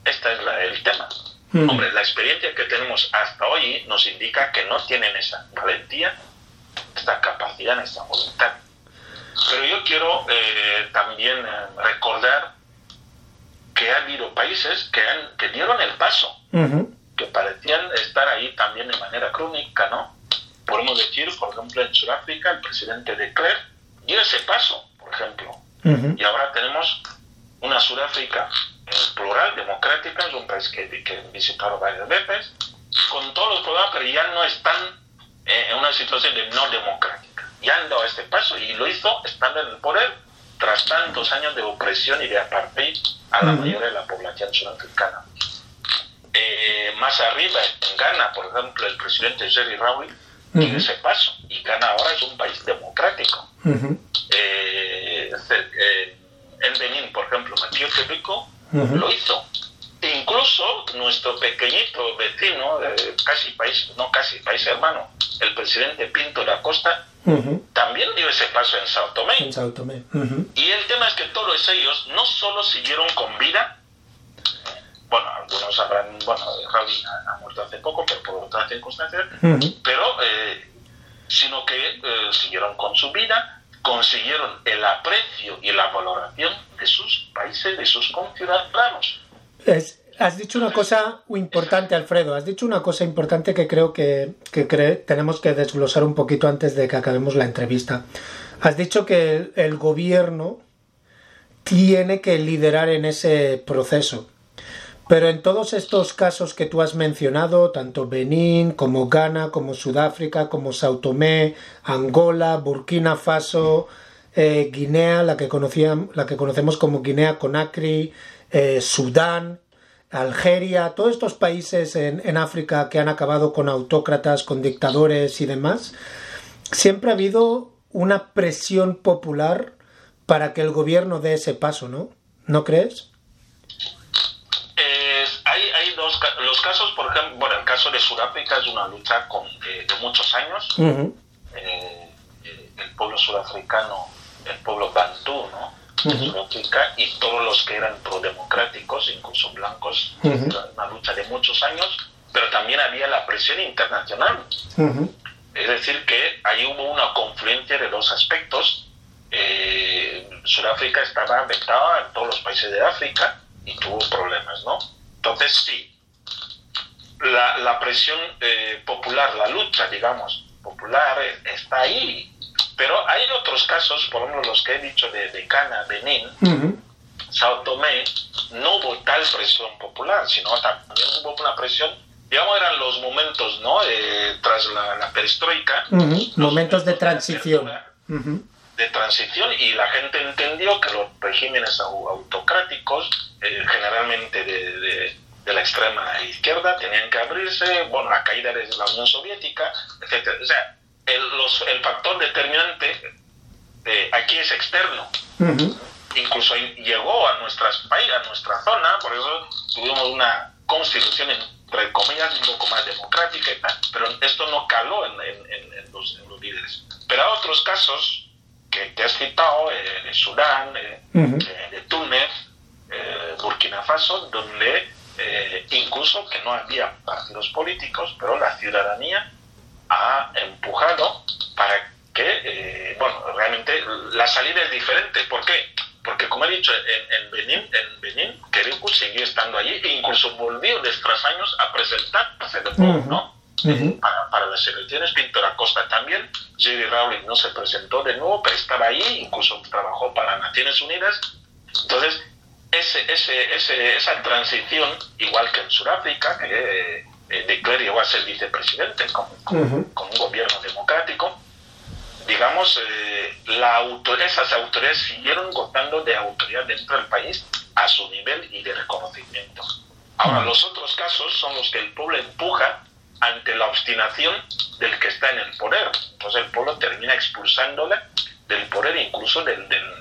Este es la- el tema. Mm. Hombre, la experiencia que tenemos hasta hoy nos indica que no tienen esa valentía, esta capacidad, esta voluntad. Pero yo quiero eh, también eh, recordar que ha habido países que, han, que dieron el paso, que parecían estar ahí también de manera crónica, ¿no? Podemos decir, por ejemplo, en Sudáfrica, el presidente de Klerk dio ese paso, por ejemplo. Ujú. Y ahora tenemos una Sudáfrica en plural, democrática, es un país que, que he visitado varias veces, con todos los problemas, pero ya no están eh, en una situación de no democrática. Ya han dado este paso y lo hizo estando en el poder tras tantos años de opresión y de apartheid a la Ujú. mayoría de la población sudafricana. Eh, más arriba, en Ghana, por ejemplo, el presidente Jerry Rawlings Ujú. ese paso y Ghana ahora es un país democrático. Ujú, Eh, eh, en Benín, por ejemplo, Tepico Ujú. lo hizo. Incluso nuestro pequeñito vecino, eh, casi país, no casi país hermano, el presidente Pinto da Costa, también dio ese paso en Sao Tomé. En Sao Tomé. Y el tema es que todos ellos no solo siguieron con vida, bueno, algunos habrán, bueno, Raúl ha, ha muerto hace poco, pero por otras circunstancias, pero eh, sino que eh, siguieron con su vida, consiguieron el aprecio y la valoración de sus países, de sus conciudadanos. Es- has dicho una cosa importante, Alfredo. Has dicho una cosa importante que creo que, que cre- tenemos que desglosar un poquito antes de que acabemos la entrevista. Has dicho que el, el gobierno tiene que liderar en ese proceso. Pero en todos estos casos que tú has mencionado, tanto Benín como Ghana, como Sudáfrica, como Sao Tomé, Angola, Burkina Faso, eh, Guinea, la que, conocemos como Guinea Conakry, eh, Sudán, Algeria, todos estos países en, en África que han acabado con autócratas, con dictadores y demás, siempre ha habido una presión popular para que el gobierno dé ese paso, ¿no? ¿No crees? Eh, hay, hay dos los casos, por ejemplo, bueno, el caso de Sudáfrica es una lucha con, de, de muchos años. Eh, eh, el pueblo sudafricano, el pueblo bantú, ¿no? De Ujú. Sudáfrica y todos los que eran prodemocráticos, incluso blancos, era una lucha de muchos años, pero también había la presión internacional. Es decir, que ahí hubo una confluencia de dos aspectos. Eh, Sudáfrica estaba afectada en todos los países de África y tuvo problemas, ¿no? Entonces, sí, la, la presión eh, popular, la lucha, digamos, popular eh, está ahí. Pero hay otros casos, por ejemplo, los que he dicho de, de Ghana, Benín, Sao Tomé, no hubo tal presión popular, sino también hubo una presión, digamos, eran los momentos, ¿no? Eh, tras la, la perestroika. Momentos de transición. de transición y la gente entendió que los regímenes au- autocráticos, eh, generalmente de, de- de la extrema izquierda, tenían que abrirse, bueno, la caída de la Unión Soviética, etcétera. O sea, el, los- el factor determinante eh, aquí es externo. ujú, Incluso ahí llegó a nuestras a nuestra zona, por eso tuvimos una constitución entre comillas un poco más democrática y tal, pero esto no caló en, en- en- los, en los líderes. Pero hay otros casos que te has citado, eh, de Sudán, eh, Ujú. eh, de Túnez, Burkina Faso, donde eh, incluso que no había partidos políticos, pero la ciudadanía ha empujado para que, eh, bueno, realmente la salida es diferente. ¿Por qué? Porque, como he dicho, en, en Benín, en Benín, Kerikou siguió estando allí e incluso volvió de tras años a presentarse de nuevo. ¿no? Ujú. para, para las elecciones. Pinto da Costa también. Jerry Rawlings no se presentó de nuevo, pero estaba ahí, incluso trabajó para Naciones Unidas. Entonces, ese, ese, ese, esa transición, igual que en Sudáfrica, que eh, de a ser vicepresidente con, con- Ujú. con un gobierno democrático, digamos, eh, la autor- esas autoridades siguieron gozando de autoridad dentro del país a su nivel y de reconocimiento. Ahora, los otros casos son los que el pueblo empuja ante la obstinación del que está en el poder. Entonces el pueblo termina expulsándole del poder, incluso del, del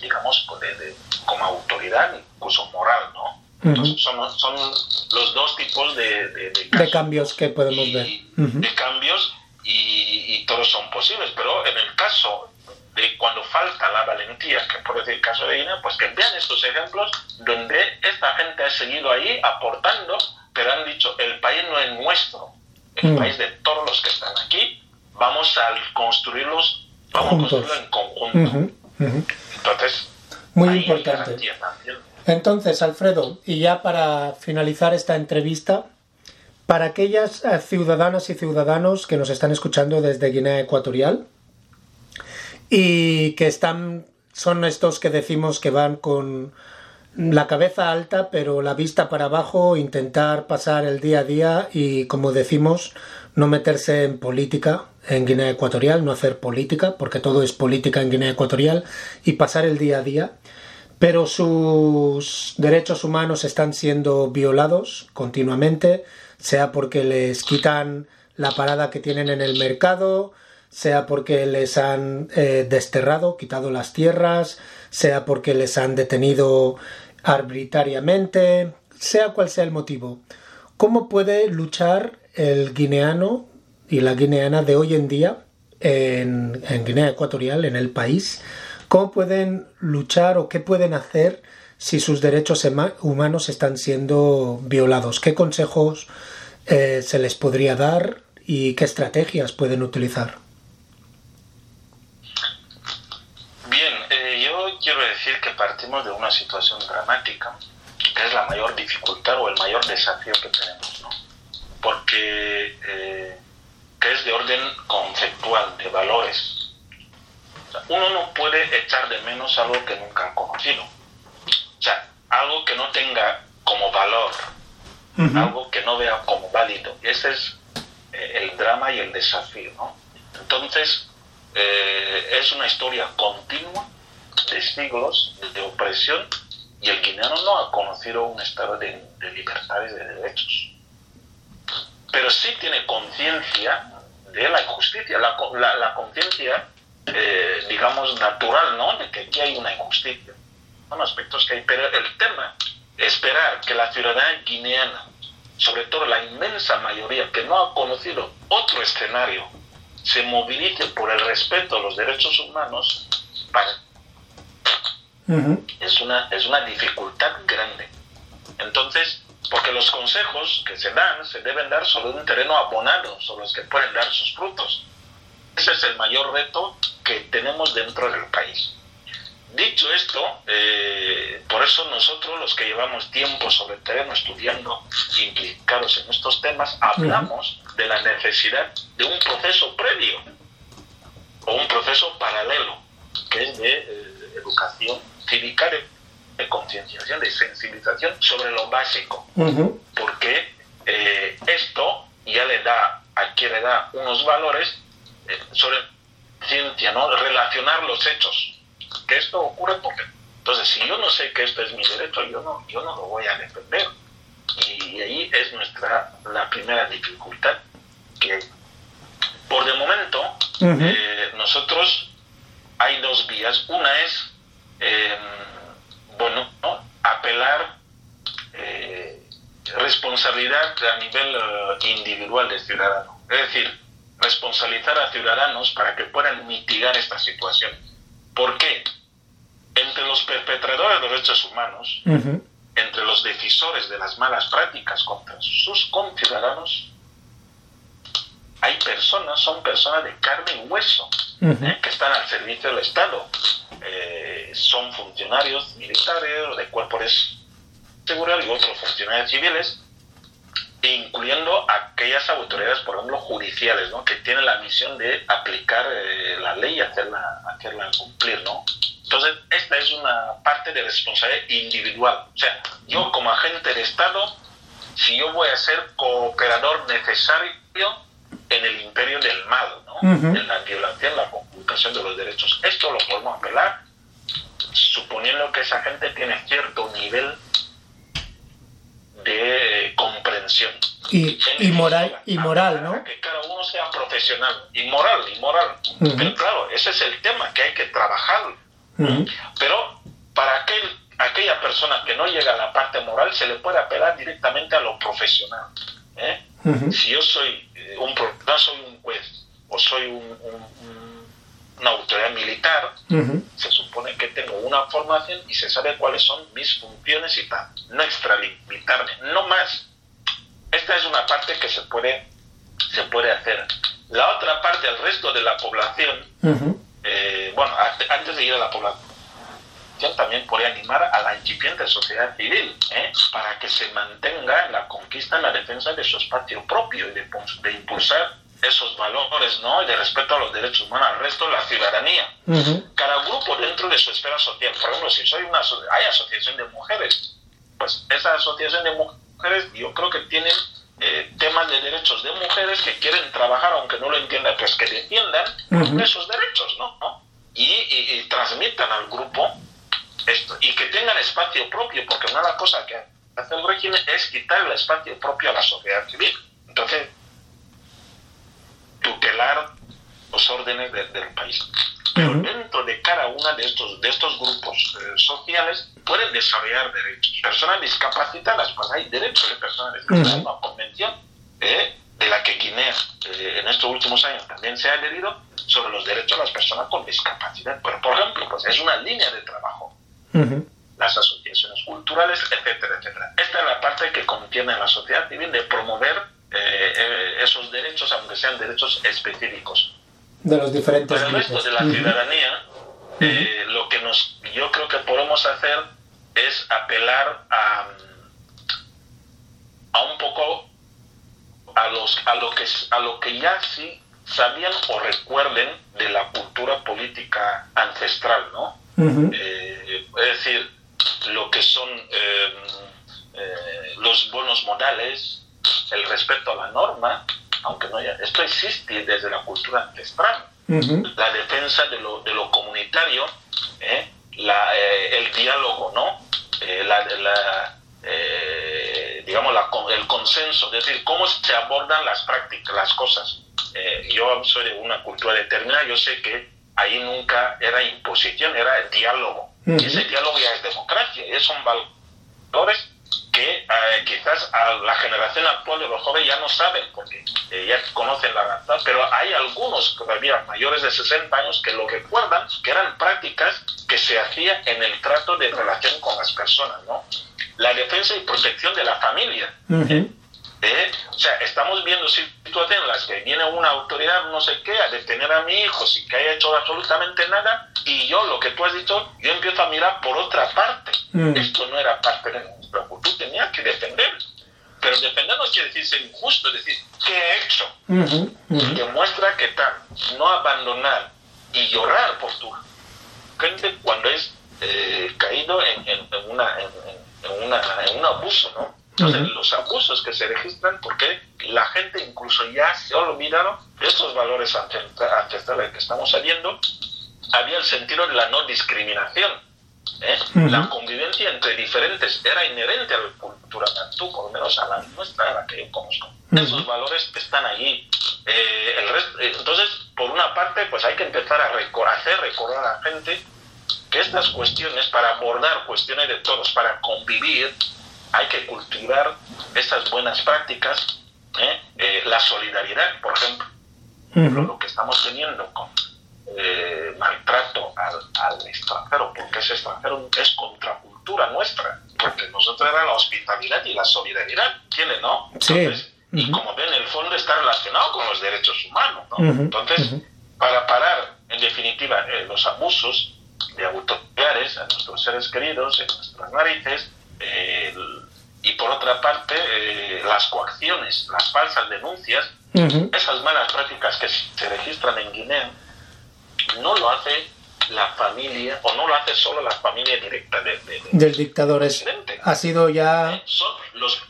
digamos, de- de- como autoridad, incluso moral, ¿no? Entonces son, son los dos tipos de, de, de casos. cambios que podemos Y- ver. Ujú. De cambios y, y todos son posibles, pero en el caso de cuando falta la valentía, que por decir el caso de Guinea, pues que vean estos ejemplos donde esta gente ha seguido ahí aportando, pero han dicho, el país no es nuestro, el Mm. país de todos los que están aquí, vamos a construirlos, vamos Juntos. a construirlo en conjunto. Entonces, Muy ahí importante. Entonces, Alfredo, y ya para finalizar esta entrevista, para aquellas eh, ciudadanas y ciudadanos que nos están escuchando desde Guinea Ecuatorial y que están, son estos que decimos que van con la cabeza alta, pero la vista para abajo, intentar pasar el día a día y, como decimos, no meterse en política en Guinea Ecuatorial, no hacer política, porque todo es política en Guinea Ecuatorial, y pasar el día a día. Pero sus derechos humanos están siendo violados continuamente, sea porque les quitan la parada que tienen en el mercado, sea porque les han eh, desterrado, quitado las tierras, sea porque les han detenido arbitrariamente, sea cual sea el motivo. ¿Cómo puede luchar el guineano y la guineana de hoy en día en, Guinea Ecuatorial, en el país? ¿Cómo pueden luchar o qué pueden hacer si sus derechos humanos están siendo violados? ¿Qué consejos eh, se les podría dar y qué estrategias pueden utilizar? quiero decir que partimos de una situación dramática, que es la mayor dificultad o el mayor desafío que tenemos, ¿no? Porque eh, que es de orden conceptual, de valores. uno no puede echar de menos algo que nunca ha conocido. O sea, algo que no tenga como valor, algo que no vea como válido. Ese es eh, el drama y el desafío, ¿no? Entonces, eh, es una historia continua de siglos de opresión y el guineano no ha conocido un estado de, de libertad y de derechos. Pero sí tiene conciencia de la injusticia, la, la, conciencia, eh, digamos, natural, ¿no? De que aquí hay una injusticia. Son aspectos que hay. Pero el tema, esperar que la ciudadanía guineana, sobre todo la inmensa mayoría que no ha conocido otro escenario, se movilice por el respeto a los derechos humanos, para es, una, es una dificultad grande. Entonces, porque los consejos que se dan se deben dar sobre un terreno abonado, sobre los que pueden dar sus frutos. Ese es el mayor reto que tenemos dentro del país. Dicho esto, eh, por eso nosotros los que llevamos tiempo sobre el terreno estudiando, implicados en estos temas, hablamos de la necesidad de un proceso previo o un proceso paralelo, que es de eh, educación cívica de, concienciación, de sensibilización sobre lo básico, porque eh, esto ya le da, adquiere da unos valores eh, sobre ciencia, ¿no? Relacionar los hechos, que esto ocurre porque, entonces si yo no sé que esto es mi derecho, yo no, yo no lo voy a defender. Y ahí es nuestra, la primera dificultad que Por de momento, eh, nosotros hay dos vías. Una es eh, bueno, apelar eh, responsabilidad a nivel eh, individual del ciudadano. Es decir, responsabilizar a ciudadanos para que puedan mitigar esta situación. ¿Por qué? Entre los perpetradores de derechos humanos, entre los decisores de las malas prácticas contra sus conciudadanos, hay personas, son personas de carne y hueso, que están al servicio del Estado eh, son funcionarios militares o de cuerpos de seguridad y otros funcionarios civiles, incluyendo aquellas autoridades, por ejemplo, judiciales, ¿no? que tienen la misión de aplicar eh, la ley y hacerla, hacerla cumplir. ¿no? Entonces, esta es una parte de responsabilidad individual. O sea, yo como agente de Estado, si yo voy a ser cooperador necesario en el imperio del mal, ¿no? en la violación, la conculcación de los derechos. Esto lo podemos apelar suponiendo que esa gente tiene cierto nivel de comprensión. Y, y moral, y moral, ¿no? Que cada uno sea profesional, y moral, y moral. Pero claro, ese es el tema que hay que trabajar. Pero para aquel, aquella persona que no llega a la parte moral, se le puede apelar directamente a lo profesional. ¿eh? Si yo soy eh, un, no soy un juez o soy un, una autoridad militar, se supone que tengo una formación y se sabe cuáles son mis funciones y tal. No extralimitarme, no más. Esta es una parte que se puede, se puede hacer. La otra parte, el resto de la población, eh, bueno, antes de ir a la población, también podría animar a la incipiente sociedad civil ¿eh? para que se mantenga en la conquista, en la defensa de su espacio propio y de, impulsar esos valores, ¿no? Y de respeto a los derechos humanos al resto de la ciudadanía. Cada grupo dentro de su esfera social. Por ejemplo, si soy una hay asociación de mujeres, pues esa asociación de mujeres yo creo que tienen eh, temas de derechos de mujeres que quieren trabajar, aunque no lo entiendan, pues que defiendan esos derechos, ¿no? ¿No? Y, y- y transmitan al grupo esto, y que tengan espacio propio, porque una de las cosas que hace el régimen es quitar el espacio propio a la sociedad civil. Entonces, tutelar los órdenes de- del país. Pero Ujú. dentro de cada uno de estos, de estos grupos eh, sociales pueden desarrollar derechos. Personas discapacitadas, pues hay derechos de personas discapacitadas. Hay Ujú. una convención eh, de la que Guinea eh, en estos últimos años también se ha adherido sobre los derechos de las personas con discapacidad. Pero, por ejemplo, pues es una línea de trabajo Ujú. las asociaciones culturales, etcétera, etcétera. Esta es la parte que contiene la sociedad civil de promover eh, eh, esos derechos, aunque sean derechos específicos. De los diferentes Para el resto grupos. de la ciudadanía, eh, lo que nos, yo creo que podemos hacer es apelar a, a un poco a los a lo que a lo que ya sí sabían o recuerden de la cultura política ancestral, ¿no? Eh, es decir, lo que son eh, eh, los buenos modales, el respeto a la norma, aunque no haya, esto existe desde la cultura ancestral, Ujú. la defensa de lo, de lo comunitario, ¿eh? La, eh, el diálogo, ¿no? Eh, la, la, eh, digamos, la el consenso, es decir, cómo se abordan las prácticas, las cosas. Eh, yo soy de una cultura determinada, yo sé que ahí nunca era imposición, era el diálogo. Ujú. Y ese diálogo ya es democracia, son valores que eh, quizás a la generación actual de los jóvenes ya no saben, porque eh, ya conocen la verdad, pero hay algunos todavía mayores de 60 años que lo recuerdan, que eran prácticas que se hacía en el trato de relación con las personas, ¿no? La defensa y protección de la familia. Ujú. ¿eh? O sea, estamos viendo situaciones en las que viene una autoridad, no sé qué, a detener a mi hijo sin que haya hecho absolutamente nada, y yo, lo que tú has dicho, yo empiezo a mirar por otra parte. Mm. Esto no era parte de nuestra cultura, tenía que defender. Pero defender no quiere decir ser injusto, es decir, ¿qué he hecho? Ujú. Ujú. Demuestra que tal, no abandonar y llorar por tu gente cuando es eh, caído en, en- en una, en, una, en un abuso, ¿no? Entonces, Ujú. los abusos que se registran, porque la gente incluso ya se ha olvidado de estos valores ancestra- ancestrales que estamos sabiendo, había el sentido de la no discriminación. ¿Eh? Ujú. La convivencia entre diferentes era inherente a la cultura bantú, por lo menos a la nuestra, a la que yo conozco. Ujú. Esos valores están allí. Eh, el resto- eh, entonces, por una parte, pues hay que empezar a hacer recordar a la gente que estas cuestiones, para abordar cuestiones de todos, para convivir, hay que cultivar estas buenas prácticas, ¿eh? Eh, la solidaridad, por ejemplo, Ujú. lo que estamos teniendo con eh, maltrato al, al extranjero, porque ese extranjero es contracultura nuestra, porque nosotros era la hospitalidad y la solidaridad, ¿tiene, no? Sí. Y como ven, en el fondo está relacionado con los derechos humanos, Entonces, para parar, en definitiva, eh, los abusos de autoridades a nuestros seres queridos, en nuestras narices, eh, y por otra parte, eh, las coacciones, las falsas denuncias, esas malas prácticas que se registran en Guinea, no lo hace la familia, o no lo hace solo la familia directa de, de- de- Del dictador es, ha sido ya Son los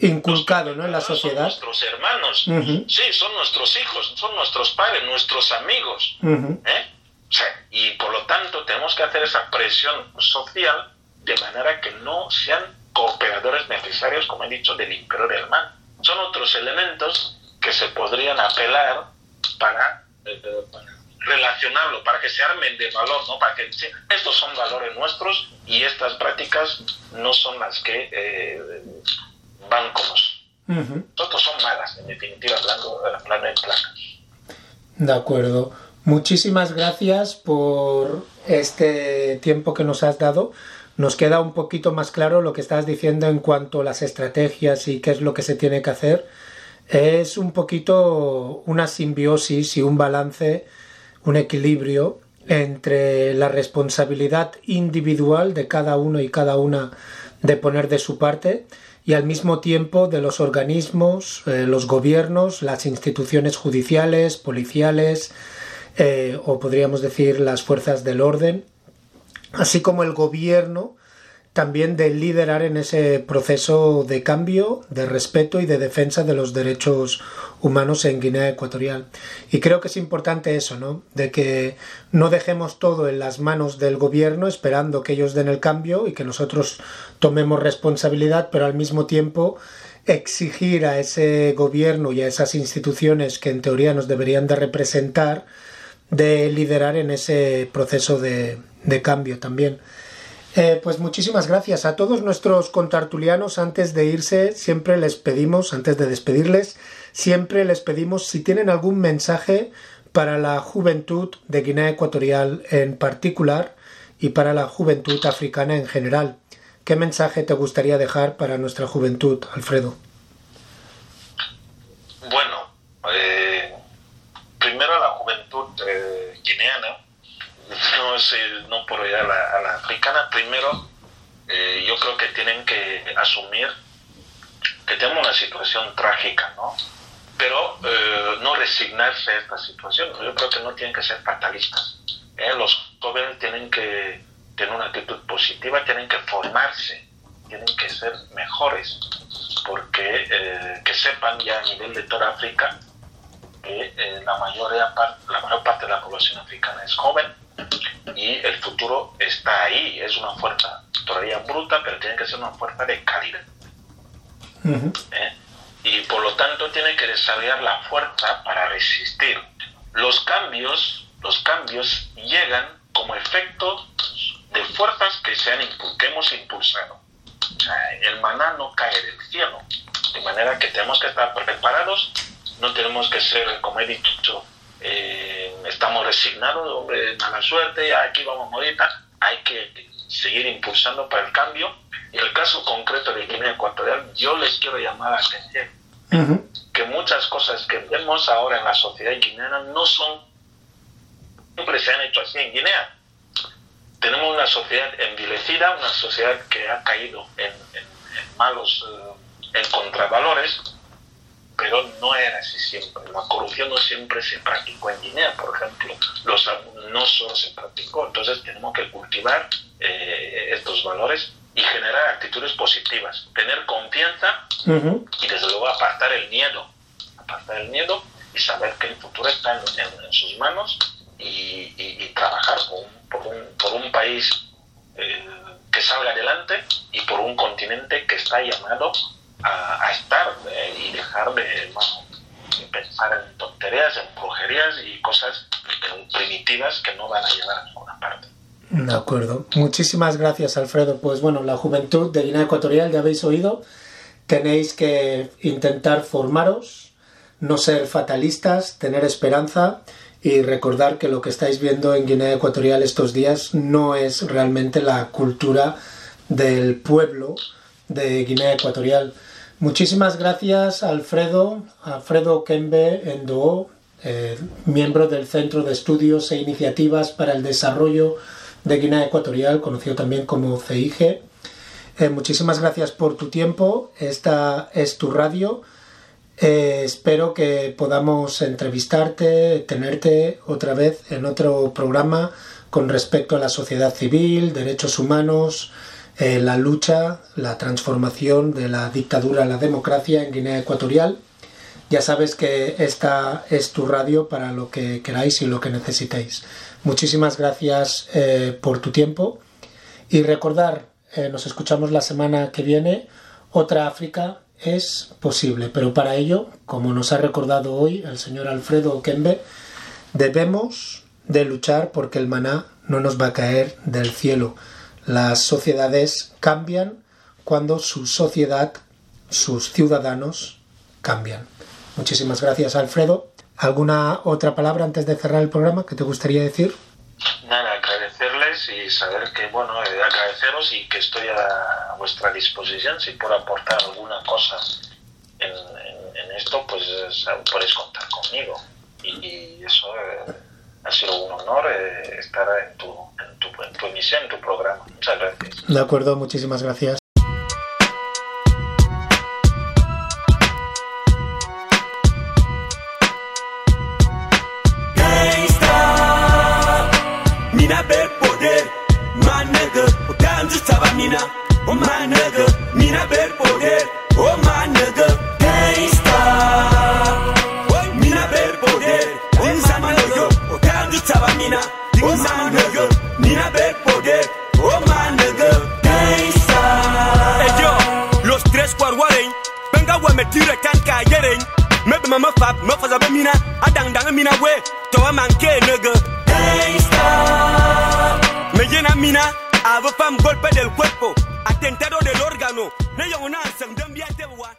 inculcado, ¿no? En la Son sociedad. nuestros hermanos, sí, son nuestros hijos, son nuestros padres, nuestros amigos. ¿eh? O sea, y por lo tanto tenemos que hacer esa presión social de manera que no sean cooperadores necesarios, como he dicho, del imperio mal. Son otros elementos que se podrían apelar para, eh, eh, para relacionarlo, para que se armen de valor, ¿no? Para que estos son valores nuestros y estas prácticas no son las que eh, van con nosotros. Ujú. Nosotros son malas, en definitiva, hablando, hablando en placas. De acuerdo. Muchísimas gracias por este tiempo que nos has dado. Nos queda un poquito más claro lo que estás diciendo en cuanto a las estrategias y qué es lo que se tiene que hacer. Es un poquito una simbiosis y un balance, un equilibrio entre la responsabilidad individual de cada uno y cada una de poner de su parte y al mismo tiempo de los organismos, eh, los gobiernos, las instituciones judiciales, policiales eh, o podríamos decir las fuerzas del orden, así como el gobierno también de liderar en ese proceso de cambio, de respeto y de defensa de los derechos humanos en Guinea Ecuatorial. Y creo que es importante eso, ¿no? De que no dejemos todo en las manos del gobierno esperando que ellos den el cambio y que nosotros tomemos responsabilidad, pero al mismo tiempo exigir a ese gobierno y a esas instituciones que en teoría nos deberían de representar de liderar en ese proceso de, de cambio también. Eh, pues muchísimas gracias a todos nuestros contartulianos. Antes de irse, siempre les pedimos, antes de despedirles, siempre les pedimos si tienen algún mensaje para la juventud de Guinea Ecuatorial en particular y para la juventud africana en general. ¿Qué mensaje te gustaría dejar para nuestra juventud, Alfredo? Bueno, eh, primero a la juventud eh, guineana no, por ir a la, africana, primero eh, yo creo que tienen que asumir que tenemos una situación trágica, ¿no? Pero eh, no resignarse a esta situación. Yo creo que no tienen que ser fatalistas. ¿eh? Los jóvenes tienen que tener una actitud positiva, tienen que formarse, tienen que ser mejores, porque que sepan ya a nivel de toda África que la, mayor, la mayor parte de la población africana es joven y el futuro está ahí. Es una fuerza todavía bruta, pero tiene que ser una fuerza de calidad. ¿Eh? Y por lo tanto tiene que desarrollar la fuerza para resistir. Los cambios, los cambios llegan como efecto de fuerzas que, se han, que hemos impulsado. el maná no cae del cielo. De manera que tenemos que estar preparados, no tenemos que ser, como he dicho, eh, estamos resignados, hombre, mala suerte, aquí vamos a morir, hay que seguir impulsando para el cambio. Y el caso concreto de Guinea Ecuatorial, yo les quiero llamar la atención que muchas cosas que vemos ahora en la sociedad guineana no son, siempre se han hecho así en Guinea. Tenemos una sociedad envilecida, una sociedad que ha caído en, malos, eh, en contravalores, pero no era así siempre. La corrupción no siempre se practicó en Guinea, por ejemplo, los, no solo se practicó. Entonces tenemos que cultivar eh, estos valores y generar actitudes positivas, tener confianza y desde luego apartar el miedo, apartar el miedo y saber que el futuro está en, sus manos y, trabajar por un, por un, país eh, que salga adelante y por un continente que está llamado a, estar eh, y dejar de, pensar en tonterías, en brujerías y cosas primitivas que no van a llevar a ninguna parte. De acuerdo. Muchísimas gracias, Alfredo. Pues bueno, la juventud de Guinea Ecuatorial, ya habéis oído, tenéis que intentar formaros, no ser fatalistas, tener esperanza y recordar que lo que estáis viendo en Guinea Ecuatorial estos días no es realmente la cultura del pueblo de Guinea Ecuatorial. Muchísimas gracias Alfredo, Alfredo Kembe Endoo, eh, miembro del Centro de Estudios e Iniciativas para el Desarrollo de Guinea Ecuatorial, conocido también como CIG. Eh, muchísimas gracias por tu tiempo, esta es tu radio. Eh, espero que podamos entrevistarte, tenerte otra vez en otro programa con respecto a la sociedad civil, derechos humanos, eh, la lucha, la transformación de la dictadura a la democracia en Guinea Ecuatorial. Ya sabes que esta es tu radio para lo que queráis y lo que necesitéis. Muchísimas gracias eh, por tu tiempo y recordar, eh, nos escuchamos la semana que viene, otra África es posible, pero para ello, como nos ha recordado hoy el señor Alfredo Kembe, debemos de luchar porque el maná no nos va a caer del cielo. Las sociedades cambian cuando su sociedad, sus ciudadanos, cambian. Muchísimas gracias, Alfredo. ¿Alguna otra palabra antes de cerrar el programa que te gustaría decir? Nada, agradecerles y saber que, bueno, eh, agradeceros y que estoy a, vuestra disposición. Si puedo aportar alguna cosa en, esto, pues podéis contar conmigo. Y, eso eh, ha sido un honor eh, estar en tu, en, tu, emisión, en tu programa. Muchas gracias. De acuerdo, muchísimas gracias. Mina, din sama nigga, mina ver poder, oh my nigga, gangsta. Hey yo, los tres guarguaren, venga we me tire kan ka yeren. Me be mama fap, me faza be mina, adang dang mina we, to a manke nigga, gangsta. Me llena mina, avo fam golpe del cuerpo, atentado del órgano, ne yo una sang dem biate wa.